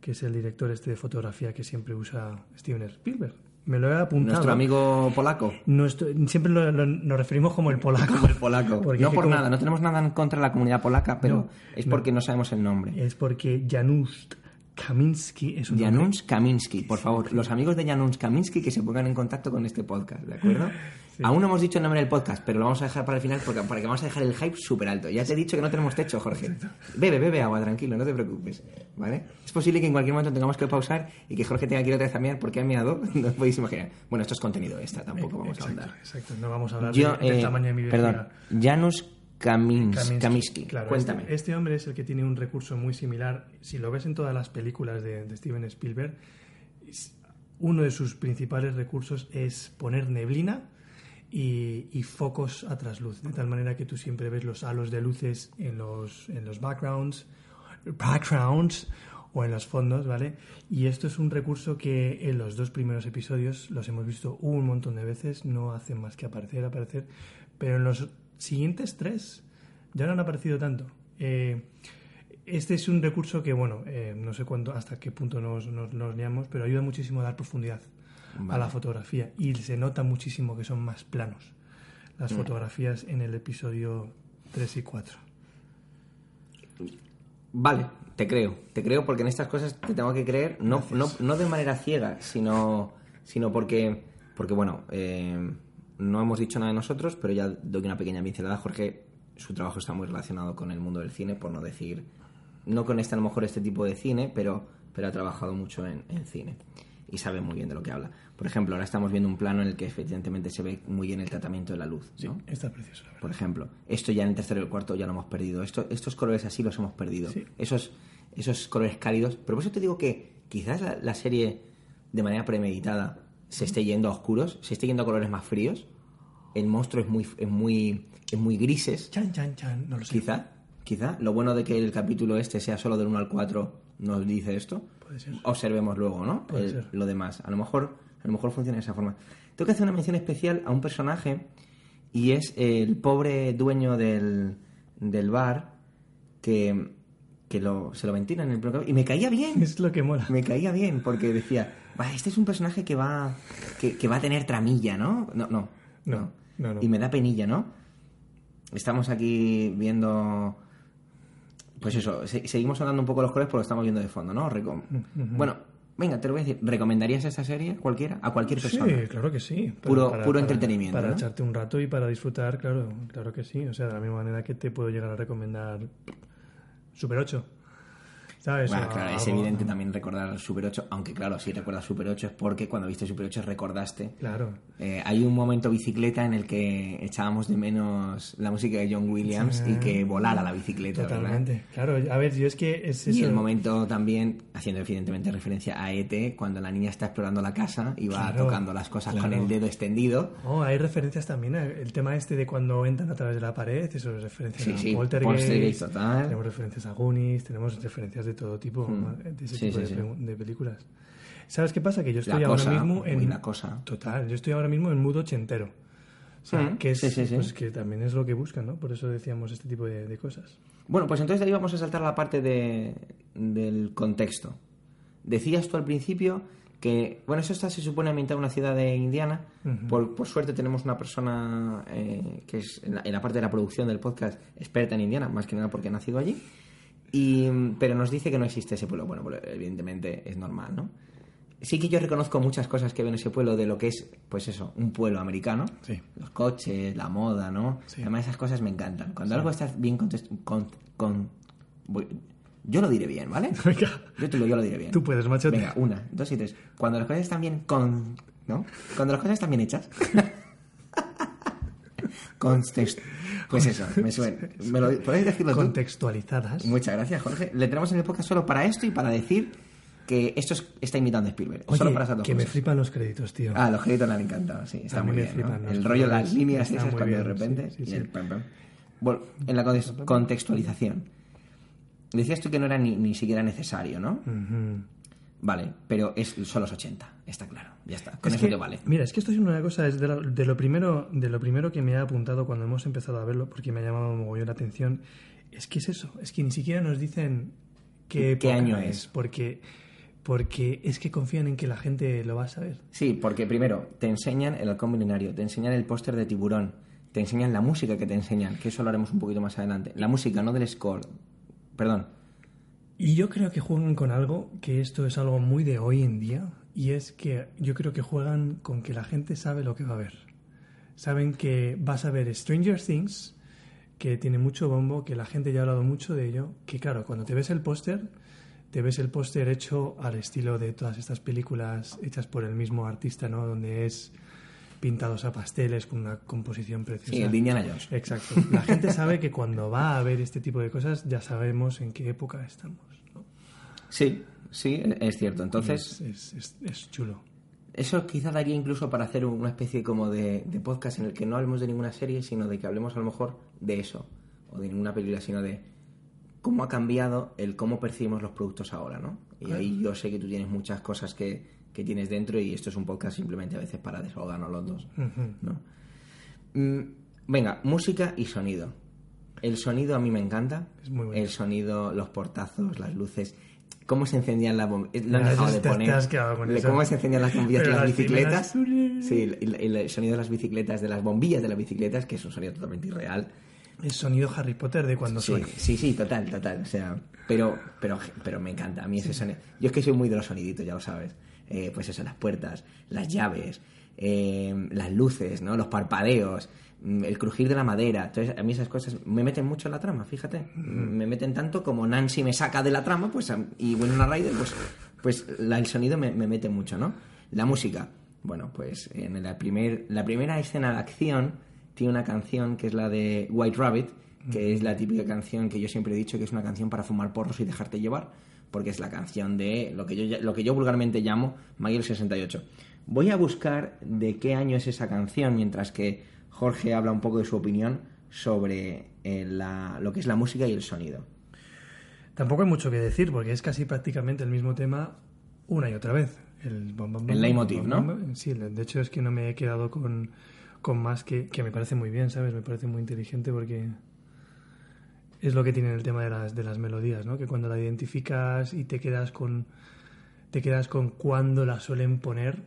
Que es el director este de fotografía que siempre usa Steven Spielberg. Me lo he apuntado. Nuestro amigo polaco. Nuestro- siempre lo, lo- nos referimos como el polaco. Como el polaco. Porque no por como- nada, no tenemos nada en contra de la comunidad polaca, pero No, es no. porque no sabemos el nombre. Es porque Janusz Kaminski es un Janusz Kaminski, por favor, los amigos de Janusz Kaminski que se pongan en contacto con este podcast, ¿de acuerdo? Aún no hemos dicho el nombre del podcast, pero lo vamos a dejar para el final porque, porque vamos a dejar el hype súper alto. Ya te he dicho que no tenemos techo, Jorge. Bebe, bebe agua, tranquilo, no te preocupes, ¿vale? Es posible que en cualquier momento tengamos que pausar y que Jorge tenga que ir otra vez a mirar porque ha meado, no os podéis imaginar. Bueno, esto es contenido extra, tampoco vamos a exacto, ahondar. Exacto, no vamos a hablar Yo, de- del eh, tamaño de mi perdón, vejiga. Janusz Kamins- Kaminsky. Kaminski, Claro, cuéntame. Este, este hombre es el que tiene un recurso muy similar. Si lo ves en todas las películas de, de Steven Spielberg, uno de sus principales recursos es poner neblina y, y focos a trasluz, de tal manera que tú siempre ves los halos de luces en los, en los backgrounds, backgrounds o en los fondos, ¿vale? Y esto es un recurso que en los dos primeros episodios los hemos visto un montón de veces, no hacen más que aparecer, aparecer, pero en los siguientes tres ya no han aparecido tanto. Eh, este es un recurso que, bueno, eh, no sé cuánto, hasta qué punto nos, nos, nos liamos, pero ayuda muchísimo a dar profundidad a Vale. la fotografía y se nota muchísimo que son más planos las Mm. fotografías en el episodio 3 y 4. Vale, te creo, te creo porque en estas cosas te tengo que creer, no, no, no de manera ciega, sino, sino porque, porque bueno, eh, no hemos dicho nada de nosotros, pero ya doy una pequeña pincelada. Jorge, su trabajo está muy relacionado con el mundo del cine, por no decir, no con este a lo mejor este tipo de cine, pero, pero ha trabajado mucho en, en cine y sabe muy bien de lo que habla. Por ejemplo, ahora estamos viendo un plano en el que efectivamente se ve muy bien el tratamiento de la luz, ¿no? Está precioso, la por ejemplo. Esto ya en el tercero y el cuarto ya lo hemos perdido. Esto, estos colores así los hemos perdido. Sí. Esos, esos colores cálidos. Pero por eso te digo que quizás la, la serie, de manera premeditada, se esté yendo a oscuros, se esté yendo a colores más fríos. El monstruo es muy, es muy, es muy grises, Chan, chan, chan, no lo sé. quizá. quizá. Lo bueno de que el capítulo este sea solo del 1 al 4 nos dice esto. Puede ser. Observemos luego, ¿no? Puede El- ser. Lo demás. A lo mejor a lo mejor funciona de esa forma. Tengo que hacer una mención especial a un personaje y es el pobre dueño del, del bar que, que lo, se lo ventilan en el capítulo. Y me caía bien. Es lo que mola. Me caía bien porque decía, "Va, este es un personaje que va, que, que va a tener tramilla, ¿no? No, no. No, no, no. Y me da penilla, ¿no? Estamos aquí viendo... Pues eso, se- seguimos sonando un poco los colores porque lo estamos viendo de fondo, ¿no? Recom- Bueno, venga, te lo voy a decir. ¿Recomendarías esta serie cualquiera? A cualquier Sí, persona. claro que sí. Puro- puro entretenimiento, Para ¿no? echarte un rato y para disfrutar, claro, claro que sí. O sea, de la misma manera que te puedo llegar a recomendar Super 8. ¿Sabes? Bueno, claro, es evidente también recordar Super 8, aunque claro, si recuerdas Super 8 es porque cuando viste Super 8 recordaste. Claro. Eh, hay un momento bicicleta en el que echábamos de menos la música de John Williams y que volara la bicicleta. ¿verdad? Totalmente. Claro, a ver, yo es que es Y eso. el momento también, haciendo evidentemente referencia a ET, cuando la niña está explorando la casa y va Claro, tocando las cosas con claro. el dedo extendido. Oh, hay referencias también. El tema este de cuando entran a través de la pared, eso es referencia Sí, a sí, Poltergeist. Poltergeist total. Tenemos referencias a Goonies, tenemos referencias de todo tipo, de ese. Sí, tipo sí, de, sí. de películas. ¿Sabes qué pasa? Que yo La estoy ahora cosa, mismo en. la cosa. Total, yo estoy ahora mismo en mood ochentero. O sea, Mm, que, es. Pues que también es lo que buscan, ¿no? Por eso decíamos este tipo de, de cosas. Bueno, pues entonces de ahí vamos a saltar a la parte de, del contexto. Decías tú al principio que, bueno, eso está, se supone ambientado en una ciudad de Indiana. por, por suerte tenemos una persona eh, que es en la, en la parte de la producción del podcast experta en Indiana, más que nada porque ha nacido allí. Y, pero nos dice que no existe ese pueblo. Bueno, pues evidentemente es normal, ¿no? Sí que yo reconozco muchas cosas que veo en ese pueblo de lo que es, pues eso, un pueblo americano. Sí. Los coches, la moda, ¿no? Sí. Además esas cosas me encantan. Cuando algo está bien con, con- voy- yo lo diré bien, ¿vale? Venga, Yo te lo, yo lo diré bien. tú puedes, machote. Venga, una, dos y tres. Cuando las cosas están bien con... ¿No? Cuando las cosas están bien hechas. Context. Pues eso, me suena. ¿Me lo, ¿Podéis decirlo tú? Contextualizadas. Muchas gracias, Jorge. Le tenemos en el podcast solo para esto y para decir que esto es- está imitando a Spielberg. Oye, solo para esas dos que me cosas. flipan los créditos, tío. Ah, los créditos le han encantado, sí, está A muy me bien. El rollo, las líneas esas cuando de repente. sí, sí, y sí. el pam, pam. Bueno, en la context- contextualización. Decías tú que no era ni, ni siquiera necesario, ¿no? Vale, pero es, son los 80, está claro. Ya está, con Es eso que, te vale. Mira, es que esto es una cosa, es de lo, de lo primero, de lo primero que me ha apuntado cuando hemos empezado a verlo, porque me ha llamado mogollón la atención. Es que es eso, es que ni siquiera nos dicen qué, ¿Qué época año es? Porque, porque es que confían en que la gente lo va a saber. Sí, porque primero te enseñan el halcón milenario, te enseñan el póster de tiburón, te enseñan la música que te enseñan, que eso lo haremos un poquito más adelante. La música, no del score. Perdón. Y yo creo que juegan con algo, que esto es algo muy de hoy en día, y es que yo creo que juegan con que la gente sabe lo que va a ver. Saben que vas a ver Stranger Things, que tiene mucho bombo, que la gente ya ha hablado mucho de ello, que claro, cuando te ves el póster, te ves el póster hecho al estilo de todas estas películas hechas por el mismo artista, ¿no? Donde es pintados a pasteles con una composición preciosa. Sí, el Indiana Jones. Exacto. La gente sabe que cuando va a ver este tipo de cosas ya sabemos en qué época estamos. ¿no? Sí, sí, es cierto. Entonces, es, es- es- es chulo. Eso quizá daría incluso para hacer una especie como de, de podcast en el que no hablemos de ninguna serie, sino de que hablemos a lo mejor de eso, o de ninguna película, sino de cómo ha cambiado el cómo percibimos los productos ahora, ¿no? Y ahí yo sé que tú tienes muchas cosas que, que tienes dentro y esto es un podcast simplemente a veces para desahogarnos los dos. ¿no? Mm, venga, música y sonido. El sonido a mí me encanta. Es muy bueno. El sonido, los portazos, las luces. ¿Cómo se encendían las bombillas? Lo han dejado de te poner. has quedado con Le- eso. ¿Cómo se encendían las bombillas de las las bicicletas? primeras- Sí, el, el- el sonido de las bicicletas, de las bombillas de las bicicletas, que es un sonido totalmente irreal. El sonido Harry Potter de cuando Sí, suena. sí, sí, total, total. O sea, pero, pero, pero me encanta. A mí ese sonido. Yo es que soy muy de los soniditos, ya lo sabes. Eh, pues eso, las puertas, las llaves, eh, las luces, ¿no? Los parpadeos, mm, el crujir de la madera. Entonces, a mí esas cosas me meten mucho en la trama, fíjate. Me meten tanto como Nancy me saca de la trama, pues, y Winona Ryder, pues, pues la- el sonido me, me mete mucho, ¿no? La música. Bueno, pues en la, primer, la primera escena de acción tiene una canción que es la de White Rabbit, que es la típica canción que yo siempre he dicho que es una canción para fumar porros y dejarte llevar, porque es la canción de lo que yo, lo que yo vulgarmente llamo Miguel 68. Voy a buscar de qué año es esa canción, mientras que Jorge habla un poco de su opinión, sobre eh, la- lo que es la música y el sonido. Tampoco hay mucho que decir porque es casi prácticamente el mismo tema una y otra vez. El, bam, bam, El leitmotiv, ¿no? Sí, de hecho es que no me he quedado con, con más que, que me parece muy bien, ¿sabes? Me parece muy inteligente porque es lo que tiene el tema de las, de las melodías, ¿no? Que cuando la identificas y te quedas con te quedas con cuándo la suelen poner,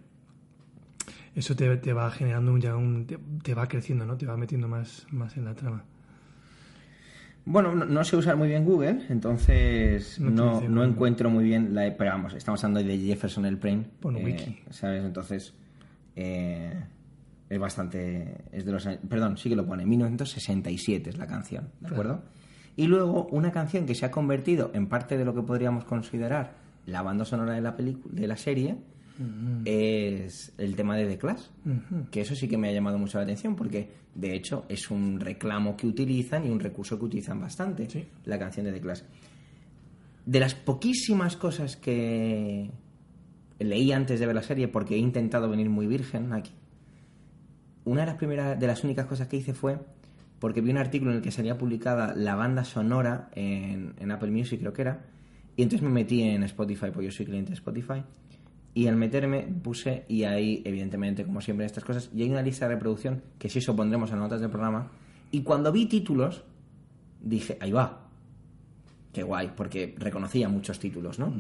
eso te, te va generando un, ya un te, te va creciendo, ¿no? Te va metiendo más, más en la trama. Bueno, no, no sé usar muy bien Google, entonces No no, encuentro muy bien la... Pero vamos, estamos hablando de Jefferson Airplane. Pon eh, wiki. ¿Sabes? Entonces, eh, es bastante... Es de los Perdón, sí que lo pone. 1967 es la canción, ¿de acuerdo? Y luego una canción que se ha convertido en parte de lo que podríamos considerar la banda sonora de la, película, de la serie es el tema de The Clash. Que eso sí que me ha llamado mucho la atención porque, de hecho, es un reclamo que utilizan y un recurso que utilizan bastante, Sí. la canción de The Clash. De las poquísimas cosas que leí antes de ver la serie, porque he intentado venir muy virgen aquí, una de las primeras, de las únicas cosas que hice fue porque vi un artículo en el que salía publicada la banda sonora en, en Apple Music, creo que era, y entonces me metí en Spotify, porque yo soy cliente de Spotify, y al meterme puse, y ahí, evidentemente, como siempre en estas cosas, y hay una lista de reproducción que sí eso pondremos en las notas del programa, y cuando vi títulos, dije, ahí va, qué guay, porque reconocía muchos títulos, ¿no?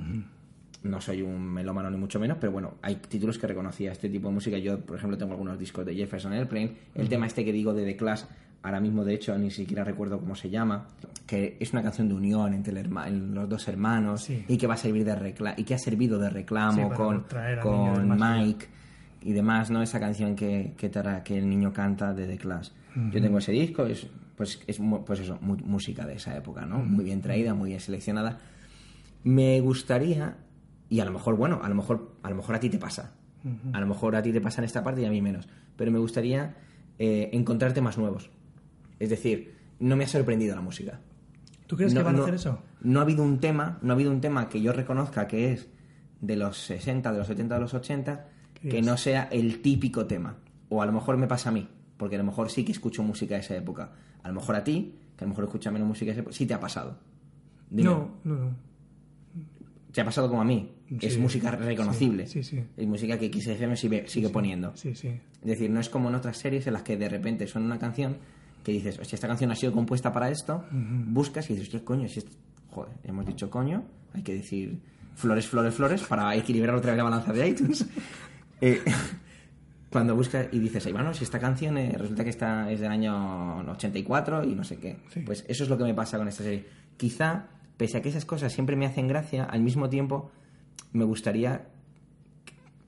No soy un melómano ni mucho menos, pero bueno, hay títulos que reconocía este tipo de música. Yo, por ejemplo, tengo algunos discos de Jefferson Airplane. El tema este que digo de The Clash, ahora mismo de hecho ni siquiera recuerdo cómo se llama, que es una canción de unión entre el los dos hermanos Sí. y que va a servir de recla y que ha servido de Sí, reclamo para con, con más. Mike y demás, ¿no? Esa canción que, que, tra- que el niño canta de The Clash. Yo tengo ese disco, es, pues es pues eso, mu- música de esa época, ¿no? Muy bien traída, muy bien seleccionada. Me gustaría, y a lo mejor, bueno, a lo mejor, a lo mejor a ti te pasa. A lo mejor a ti te pasa en esta parte y a mí menos. Pero me gustaría eh, encontrar temas nuevos. Es decir, no me ha sorprendido la música. ¿Tú crees no, que van no- a hacer eso? No ha habido un tema, no ha habido un tema que yo reconozca que es de los 60, de los 70, de los 80, ¿Qué que es? no sea el típico tema. O a lo mejor me pasa a mí, porque a lo mejor sí que escucho música de esa época. A lo mejor a ti, que a lo mejor escuchas menos música de esa época, sí te ha pasado. Dime. No, no, no. ¿Te ha pasado como a mí? Es música reconocible. sí, sí. Es música que XFM sigue, sigue poniendo. Sí, sí. Es decir, no es como en otras series en las que de repente suena una canción que dices, hostia, esta canción ha sido compuesta para esto, buscas y dices, hostia, coño, si es... joder, hemos dicho coño, hay que decir flores, flores, flores para equilibrar otra vez la balanza de iTunes. Eh, cuando buscas y dices, ay, bueno, si esta canción eh, resulta que esta es del año 84 y no sé qué. Sí. Pues eso es lo que me pasa con esta serie. Quizá, pese a que esas cosas siempre me hacen gracia, al mismo tiempo me gustaría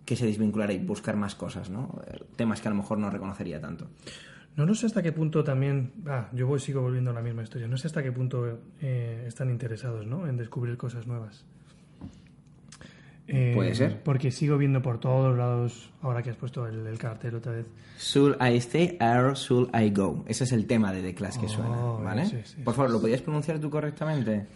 que se desvinculara y buscar más cosas, ¿no? Eh, Temas que a lo mejor no reconocería tanto. No, no sé hasta qué punto también. Ah, yo voy, sigo volviendo a la misma historia. No sé hasta qué punto eh, están interesados, ¿no? En descubrir cosas nuevas. Eh, Puede ser. Porque sigo viendo por todos lados, ahora que has puesto el, el cartel otra vez. Should I stay or should I go? Ese es el tema de The Clash que Oh, suena, ¿vale? Por favor, ¿lo podías pronunciar tú correctamente?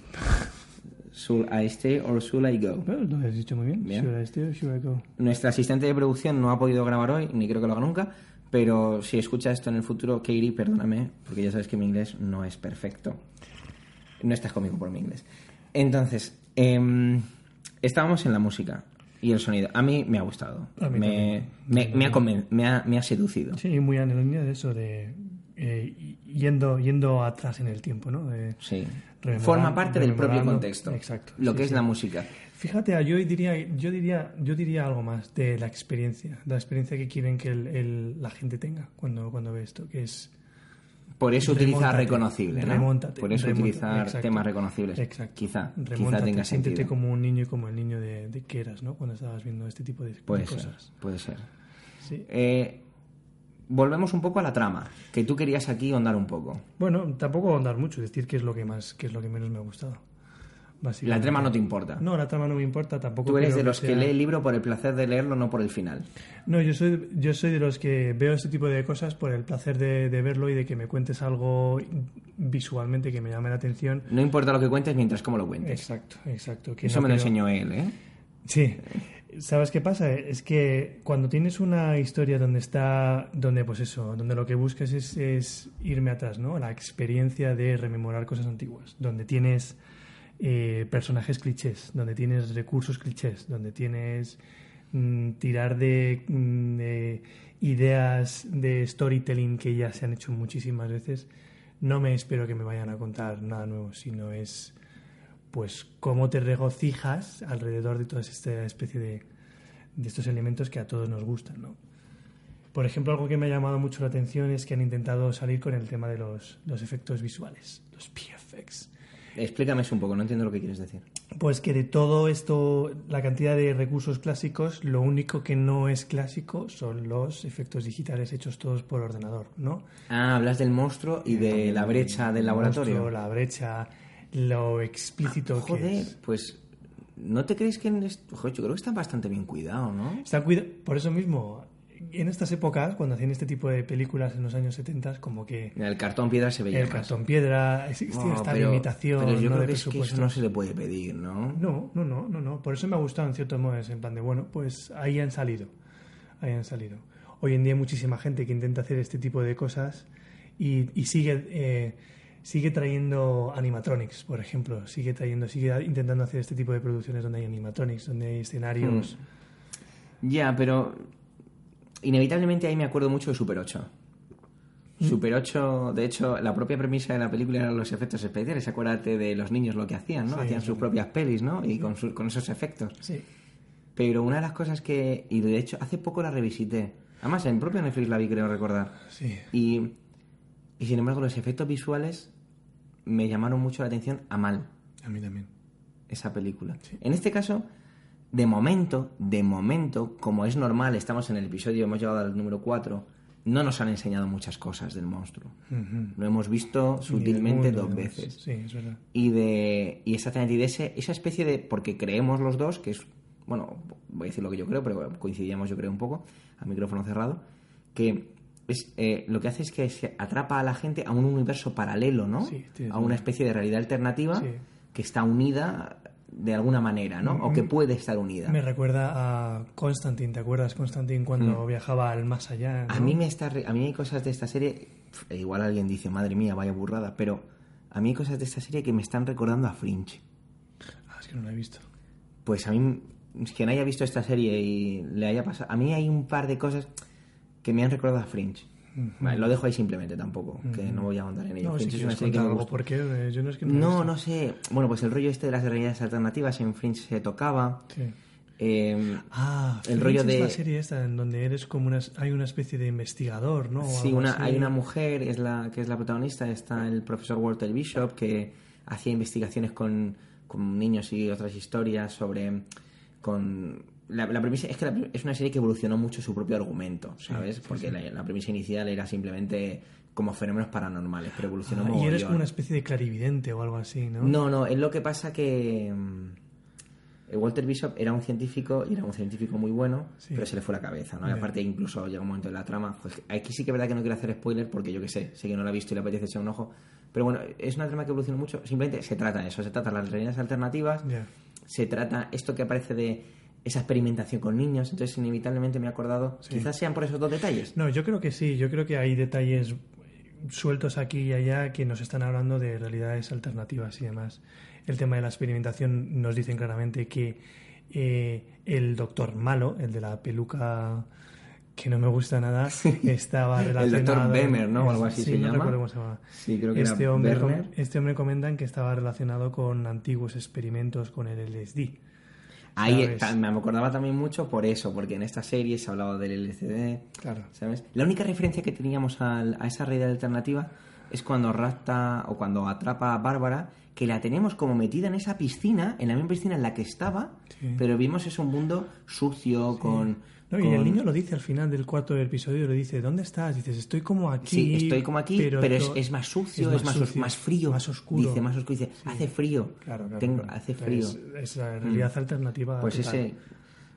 Should I stay or should I go? Bueno, lo has dicho muy bien. Bien. Should I stay or should I go? Nuestra asistente de producción no ha podido grabar hoy, ni creo que lo haga nunca, pero si escucha esto en el futuro, Katie, perdóname, porque ya sabes que mi inglés no es perfecto. No estás conmigo por mi inglés. Entonces, em, estábamos en la música y el sonido. A mí me ha gustado. Me, me, me ha me ha- me ha seducido. Sí, muy en la línea de eso, de eh, yendo, yendo atrás en el tiempo, ¿no? De- Sí. Forma parte del propio contexto. Exacto, Lo sí, que es la música. Fíjate, yo diría, yo diría, yo diría algo más de la experiencia, de la experiencia que quieren que el- el- la gente tenga cuando, cuando ve esto, que es Por eso utilizar Remóntate, reconocible, ¿no? remóntate, Por eso remóntate, utilizar exacto. temas reconocibles. Exacto. Quizá, quizá tenga siéntete sentido. como un niño y como el niño de, de que eras, ¿no? Cuando estabas viendo este tipo de, de Puede ser, cosas. puede ser. Sí. Eh, volvemos un poco a la trama, que tú querías aquí ahondar un poco. Bueno, tampoco ahondar mucho, decir qué es lo que más, qué es lo que menos me ha gustado. La trama no te importa. No, la trama no me importa, tampoco. tú eres de los que, sea- lee el libro por el placer de leerlo, no por el final. No, yo soy, yo soy de los que veo este tipo de cosas por el placer de, de verlo y de que me cuentes algo visualmente que me llame la atención. No importa lo que cuentes mientras cómo lo cuentes. Exacto, exacto. que Eso no me lo creo- enseñó él, ¿eh? Sí. ¿Sabes qué pasa? Es que cuando tienes una historia donde está, donde pues eso, donde lo que buscas es, es irme atrás, ¿no? La experiencia de rememorar cosas antiguas, donde tienes eh, personajes clichés, donde tienes recursos clichés, donde tienes mm, tirar de, mm, de ideas de storytelling que ya se han hecho muchísimas veces, no me espero que me vayan a contar nada nuevo, sino es pues cómo te regocijas alrededor de toda esta especie de, de estos elementos que a todos nos gustan, ¿no? Por ejemplo, algo que me ha llamado mucho la atención es que han intentado salir con el tema de los, los efectos visuales, los PFX. Explícame eso un poco, no entiendo lo que quieres decir. Pues que de todo esto, la cantidad de recursos clásicos, lo único que no es clásico son los efectos digitales hechos todos por ordenador, ¿no? Ah, hablas del monstruo y de la brecha del laboratorio. Monstruo, la brecha, lo explícito Joder, que es. pues ¿no te crees que en esto... Joder, yo creo que están bastante bien cuidados, ¿no? Están cuida- Por eso mismo, en estas épocas, cuando hacían este tipo de películas en los años 70, como que El cartón piedra se veía el más. cartón piedra, existía No, esta pero- limitación pero yo ¿no? creo de que es que eso no se le puede pedir, ¿no? No, no, no, no, no. Por eso me ha gustado en cierto modo, es en plan de, bueno, pues ahí han salido. Ahí han salido. Hoy en día hay muchísima gente que intenta hacer este tipo de cosas y, y sigue, eh, sigue trayendo animatronics, por ejemplo. Sigue trayendo, sigue intentando hacer este tipo de producciones donde hay animatronics, donde hay escenarios. Ya, pero inevitablemente ahí me acuerdo mucho de Super 8. ¿Mm? Super 8, de hecho, la propia premisa de la película eran los efectos especiales. Acuérdate de los niños lo que hacían, ¿no? Sí, hacían sus propias pelis, ¿no? Y con, su- con esos efectos. Sí. Pero una de las cosas que. Y de hecho, hace poco la revisité. Además, en propio Netflix la vi, creo recordar. Sí. Y, y sin embargo, los efectos visuales me llamaron mucho la atención a mal A mí también. esa película. Sí. En este caso, de momento, de momento, como es normal, estamos en el episodio, hemos llegado al número 4, no nos han enseñado muchas cosas del monstruo. Lo hemos visto sutilmente dos veces. Sí, es verdad. Y de y exactamente y de ese, esa especie de porque creemos los dos que es bueno voy a decir lo que yo creo pero coincidíamos yo creo un poco a micrófono cerrado que es eh, lo que hace es que se atrapa a la gente a un universo paralelo no Sí, a una especie de realidad alternativa Sí. que está unida de alguna manera no o que puede estar unida Me recuerda a Constantine, ¿te acuerdas Constantine cuando viajaba al más allá? Mm. a ¿no? mí me está a mí hay cosas de esta serie e igual alguien dice madre mía vaya burrada pero a mí hay cosas de esta serie que me están recordando a Fringe Ah, es que no lo he visto. Pues a mí, quien haya visto esta serie y le haya pasado. A mí hay un par de cosas que me han recordado a Fringe. Vale, lo dejo ahí simplemente tampoco, que no voy a ahondar en ello. No, si Fringe es una quieres serie que contar me algo, gusta. porque eh, yo no es que no, sé. Bueno, pues el rollo este de las realidades alternativas en Fringe se tocaba. Sí. Eh, Ah, El Fringe rollo es de- la serie esta en donde eres como una, hay una especie de investigador, ¿no? Sí, una, así. hay una mujer es la, que es la protagonista, está el profesor Walter Bishop, que hacía investigaciones con, con niños y otras historias sobre... con la, la premisa es que la- es una serie que evolucionó mucho su propio argumento, ¿sabes? Porque La, la premisa inicial era simplemente como fenómenos paranormales, pero evolucionó Ah, y eres como una especie de clarividente o algo así, ¿no? No, no, es lo que pasa que mm, Walter Bishop era un científico y era un científico muy bueno, pero se le fue la cabeza, ¿no? Y aparte incluso llega un momento en la trama, pues aquí sí que es verdad que no quiero hacer spoiler porque yo que sé, sé que no la he visto y le apetece echar un ojo, pero bueno, es una trama que evoluciona mucho, simplemente se trata de eso, se trata de las realidades alternativas, se trata esto que aparece de esa experimentación con niños, entonces inevitablemente me he acordado, Sí. quizás sean por esos dos detalles. No, yo creo que sí, yo creo que hay detalles sueltos aquí y allá que nos están hablando de realidades alternativas y demás. El tema de la experimentación nos dicen claramente que eh, el doctor malo, el de la peluca que no me gusta nada, estaba El relacionado... doctor Bemer, ¿no? O algo así sí, se no llama. recuerdo cómo se llama. Sí, creo que Este era hombre, este hombre comentan que estaba relacionado con antiguos experimentos con el LSD. Ahí ta- me acordaba también mucho por eso, porque en esta serie se hablaba del LCD, Claro. ¿sabes? La única referencia que teníamos al- a esa realidad alternativa es cuando rapta o cuando atrapa a Bárbara, que la tenemos como metida en esa piscina, en la misma piscina en la que estaba, Sí. pero vimos es un mundo sucio, con... No, y el con- niño lo dice al final del cuarto episodio, le dice, ¿dónde estás? Dices, estoy como aquí. Sí, estoy como aquí, pero, es, to- es más sucio, es, más, os- sucio, más frío. Más oscuro. Dice, más oscuro. Dice, hace frío. Claro, claro, Tengo- claro. Hace frío. Es, es la realidad alternativa. Pues total. ese.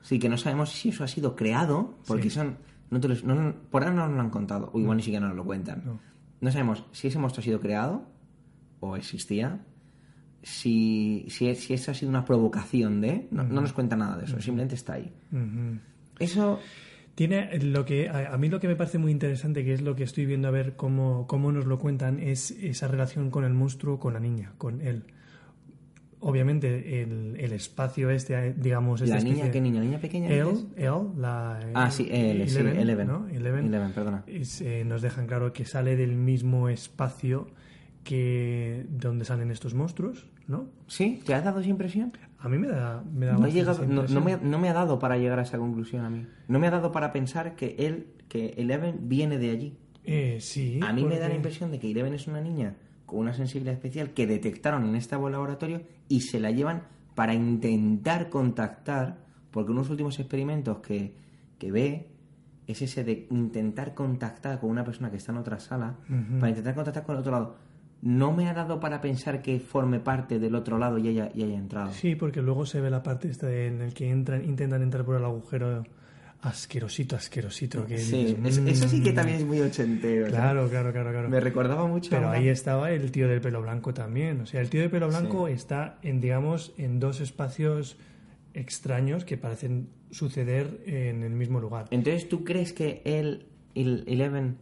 Sí, que no sabemos si eso ha sido creado, porque Sí. son. No te los- no- por ahora no nos lo han contado, o igual ni siquiera nos lo cuentan. No. No sabemos si ese monstruo ha sido creado, o existía, si, si, si eso ha sido una provocación de... No, no nos cuenta nada de eso, simplemente está ahí. Ujú. Eso... Tiene lo que a, a mí lo que me parece muy interesante, que es lo que estoy viendo a ver cómo, cómo nos lo cuentan, es esa relación con el monstruo, con la niña, con él. Obviamente el, el espacio este, digamos, esta ¿La niña especie- qué niña? ¿Niña pequeña? él, él, la Ah, sí, él, sí, Eleven. ¿no? Eleven, Eleven, perdona. es, eh, nos dejan claro que sale del mismo espacio que donde salen estos monstruos, ¿no? ¿Sí? ¿Te ha dado esa impresión? A mí me da, me da No, he llegado, no, no me, no me ha dado para llegar a esa conclusión a mí. No me ha dado para pensar que él, que Eleven viene de allí. Eh, sí. A mí me da la impresión de que Eleven es una niña con una sensibilidad especial que detectaron en este laboratorio y se la llevan para intentar contactar, porque unos últimos experimentos que, que ve es ese de intentar contactar con una persona que está en otra sala, para intentar contactar con el otro lado. No me ha dado para pensar que forme parte del otro lado y haya, y haya entrado. Sí, porque luego se ve la parte esta en el que entran, intentan entrar por el agujero asquerosito, asquerosito. Que Sí, dices, es- eso sí que "Mm". también es muy ochentero. Claro, claro, claro, claro. Me recordaba mucho. Pero ahí estaba el tío del pelo blanco también. O sea, el tío del pelo blanco está en, digamos, en dos espacios extraños que parecen suceder en el mismo lugar. Entonces, ¿tú crees que él, el Eleven,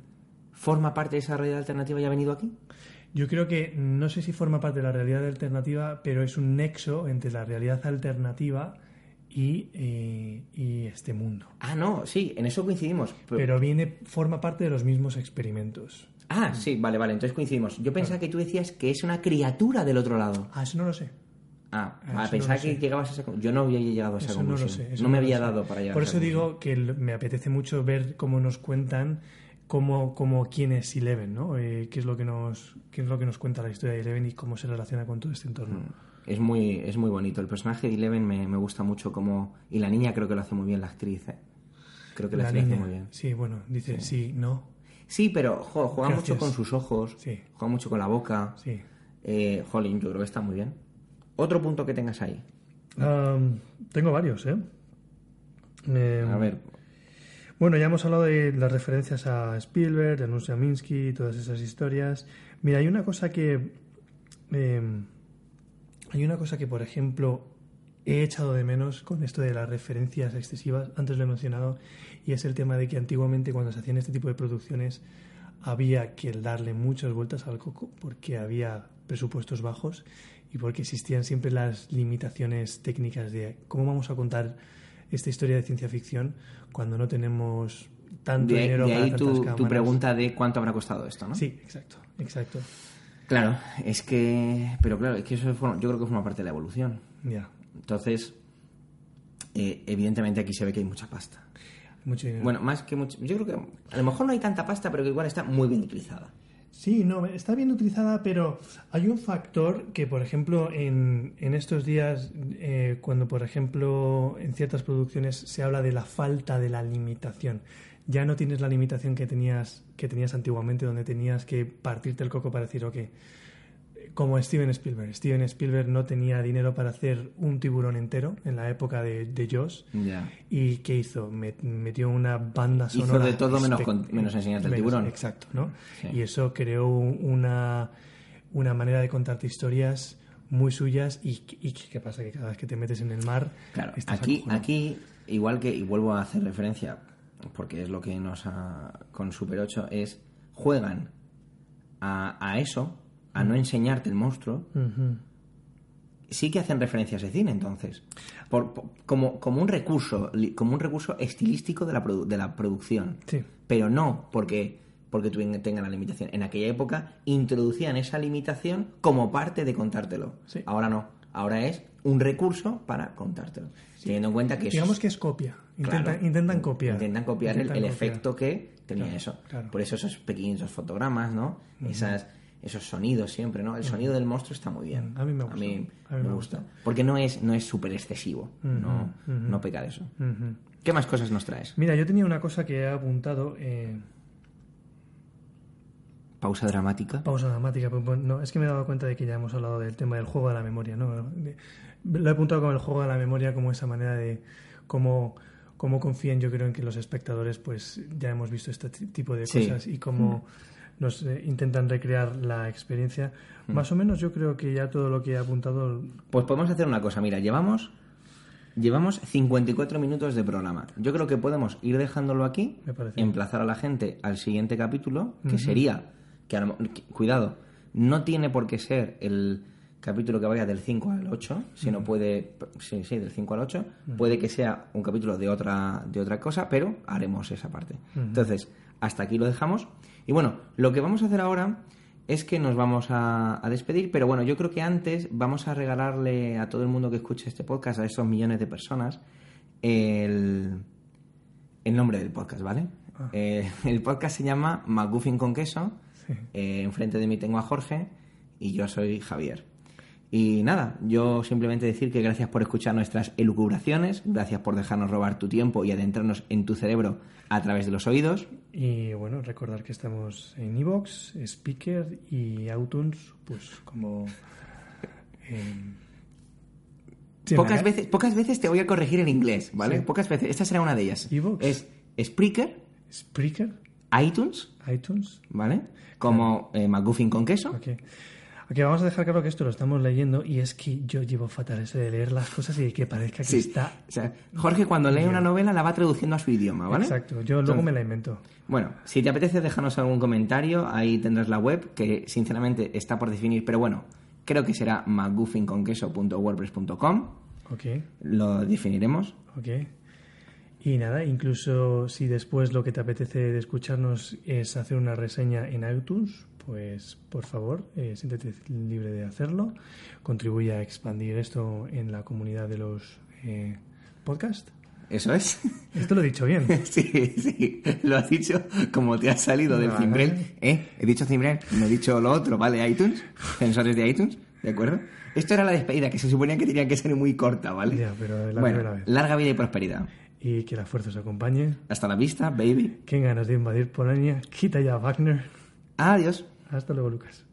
forma parte de esa realidad alternativa y ha venido aquí? Yo creo que no sé si forma parte de la realidad alternativa, pero es un nexo entre la realidad alternativa y, eh, y este mundo. Ah, no, sí, en eso coincidimos. Pero- Pero viene, forma parte de los mismos experimentos. Ah, sí, vale, vale, entonces coincidimos. Yo pensaba que tú decías que es una criatura del otro lado. Ah, eso no lo sé. Ah, Ah, pensaba no que sé. llegabas a esa Yo no había llegado a esa Eso no lo conclusión. sé. eso no me había sé. dado para llegar Por a esa eso digo que me apetece mucho ver cómo nos cuentan cómo, cómo quién es Eleven, ¿no? Eh, qué es lo que nos qué es lo que nos cuenta la historia de Eleven y cómo se relaciona con todo este entorno. Es muy, es muy bonito. El personaje de Eleven me, me gusta mucho como... Y la niña creo que lo hace muy bien la actriz, ¿eh? Creo que la, la actriz niña, hace muy bien. sí, bueno, dice sí, no, Sí, pero jo, juega mucho con sus ojos, Sí. juega mucho con la boca. sí. Eh, jolín, yo creo que está muy bien. Otro punto que tengas ahí. Tengo varios, ¿eh? Eh, A ver, Bueno, ya hemos hablado de las referencias a Spielberg, de Anuncia Minsky todas esas historias. Mira, hay una cosa que. eh, hay una cosa que, por ejemplo, he echado de menos con esto de las referencias excesivas, antes lo he mencionado, y es el tema de que antiguamente cuando se hacían este tipo de producciones había que darle muchas vueltas al coco porque había presupuestos bajos y porque existían siempre las limitaciones técnicas de cómo vamos a contar esta historia de ciencia ficción cuando no tenemos tanto de, dinero de para ahí tantas tu, tu pregunta de cuánto habrá costado esto, ¿no? Sí, exacto, exacto. Claro, es que... Pero claro, es que eso forma- yo creo que forma parte de la evolución. Ya, Entonces, eh, evidentemente aquí se ve que hay mucha pasta. mucho dinero. Bueno, más que mucho... Yo creo que a lo mejor no hay tanta pasta, pero que igual está muy bien utilizada. Sí, no, está bien utilizada, pero hay un factor que, por ejemplo, en, en estos días, eh, cuando, por ejemplo, en ciertas producciones se habla de la falta de la limitación. Ya no tienes la limitación que tenías, que tenías antiguamente, donde tenías que partirte el coco para decir, ok, como Steven Spielberg. Steven Spielberg no tenía dinero para hacer un tiburón entero en la época de, de Jaws. ¿Y qué hizo? Met- metió una banda Hizo sonora. de todo menos con- menos enseñarte el menos- tiburón. Exacto, ¿no? Sí. Y eso creó una, una manera de contarte historias muy suyas. Y, y qué pasa? Que cada vez que te metes en el mar. Claro, estás aquí, acojonado. aquí, igual que, y vuelvo a hacer referencia, porque es lo que nos ha, con Super 8, es juegan a, a eso, a no enseñarte el monstruo, sí que hacen referencias de cine entonces por, por- como, como un recurso como un recurso estilístico de la, produ- de la producción Sí. pero no porque porque tuvieran- tengan la limitación en aquella época introducían esa limitación como parte de contártelo Sí. ahora no ahora es un recurso para contártelo teniendo en cuenta que Digamos es- que es copia. Intentan, Claro. intentan copiar. Intentan copiar el- Intentan el, copiar. efecto que tenía Claro, eso. claro. Por eso esos pequeños fotogramas, ¿no? Esas, esos sonidos siempre, ¿no? El sonido del monstruo está muy bien. A mí me gusta. A mí, A mí me me gusta. Porque no es no es súper excesivo. no, no peca de eso. ¿Qué más cosas nos traes? Mira, yo tenía una cosa que he apuntado. eh, Pausa dramática. Pausa dramática. no, es que me he dado cuenta de que ya hemos hablado del tema del juego de la memoria, ¿no? Lo he apuntado como el juego de la memoria, como esa manera de cómo, cómo confían, yo creo, en que los espectadores, pues ya hemos visto este ti- tipo de Sí. cosas y cómo nos eh, intentan recrear la experiencia. Mm. Más o menos yo creo que ya todo lo que he apuntado... Pues podemos hacer una cosa, mira, llevamos llevamos 54 minutos de programa. Yo creo que podemos ir dejándolo aquí, emplazar a la gente al siguiente capítulo, que sería que, a lo- que- cuidado, no tiene por qué ser el capítulo que vaya del 5 al 8, sino puede sí, sí, del 5 al 8, puede que sea un capítulo de otra de otra cosa, pero haremos esa parte. Entonces, hasta aquí lo dejamos. Y bueno, lo que vamos a hacer ahora es que nos vamos a, a despedir, pero bueno, yo creo que antes vamos a regalarle a todo el mundo que escuche este podcast, a esos millones de personas, el, el nombre del podcast, ¿vale? Eh, el podcast se llama McGuffin con queso. Eh, enfrente de mí tengo a Jorge y yo soy Javier. Y nada, yo simplemente decir que gracias por escuchar nuestras elucubraciones, gracias por dejarnos robar tu tiempo y adentrarnos en tu cerebro a través de los oídos. Y bueno, recordar que estamos en Evox, Speaker y iTunes, pues como... eh, pocas, veces, pocas veces te voy a corregir en inglés, ¿vale? Sí. Pocas veces. Esta será una de ellas. Evox. Es Spreaker, Spreaker, iTunes, iTunes. ¿vale? Como eh, McGuffin con queso. Ok. Ok, vamos a dejar claro que esto lo estamos leyendo y es que yo llevo fatal eso de leer las cosas y que parezca que Sí. está... O sea, Jorge cuando lee una novela la va traduciendo a su idioma, ¿vale? Exacto, yo luego me la invento. Bueno, si te apetece dejarnos algún comentario, ahí tendrás la web, que sinceramente está por definir, pero bueno, creo que será mcguffinconqueso.wordpress.com, Ok, lo definiremos. ok. Y nada, incluso si después lo que te apetece de escucharnos es hacer una reseña en iTunes, pues por favor, eh, siéntete libre de hacerlo. Contribuye a expandir esto en la comunidad de los eh, podcasts. Eso es. Esto lo he dicho bien. sí, sí, lo has dicho como te has salido del cimbrel. ¿Eh? He dicho cimbrel, no he dicho lo otro, ¿vale? iTunes, sensores de iTunes, ¿de acuerdo? Esto era la despedida, que se suponía que tenía que ser muy corta, ¿vale? Ya, pero la bueno, primera vez. larga vida y prosperidad. Y que la fuerza os acompañe. Hasta la vista, baby. Qué ganas de invadir Polonia. Quita ya Wagner. Adiós. Hasta luego, Lucas.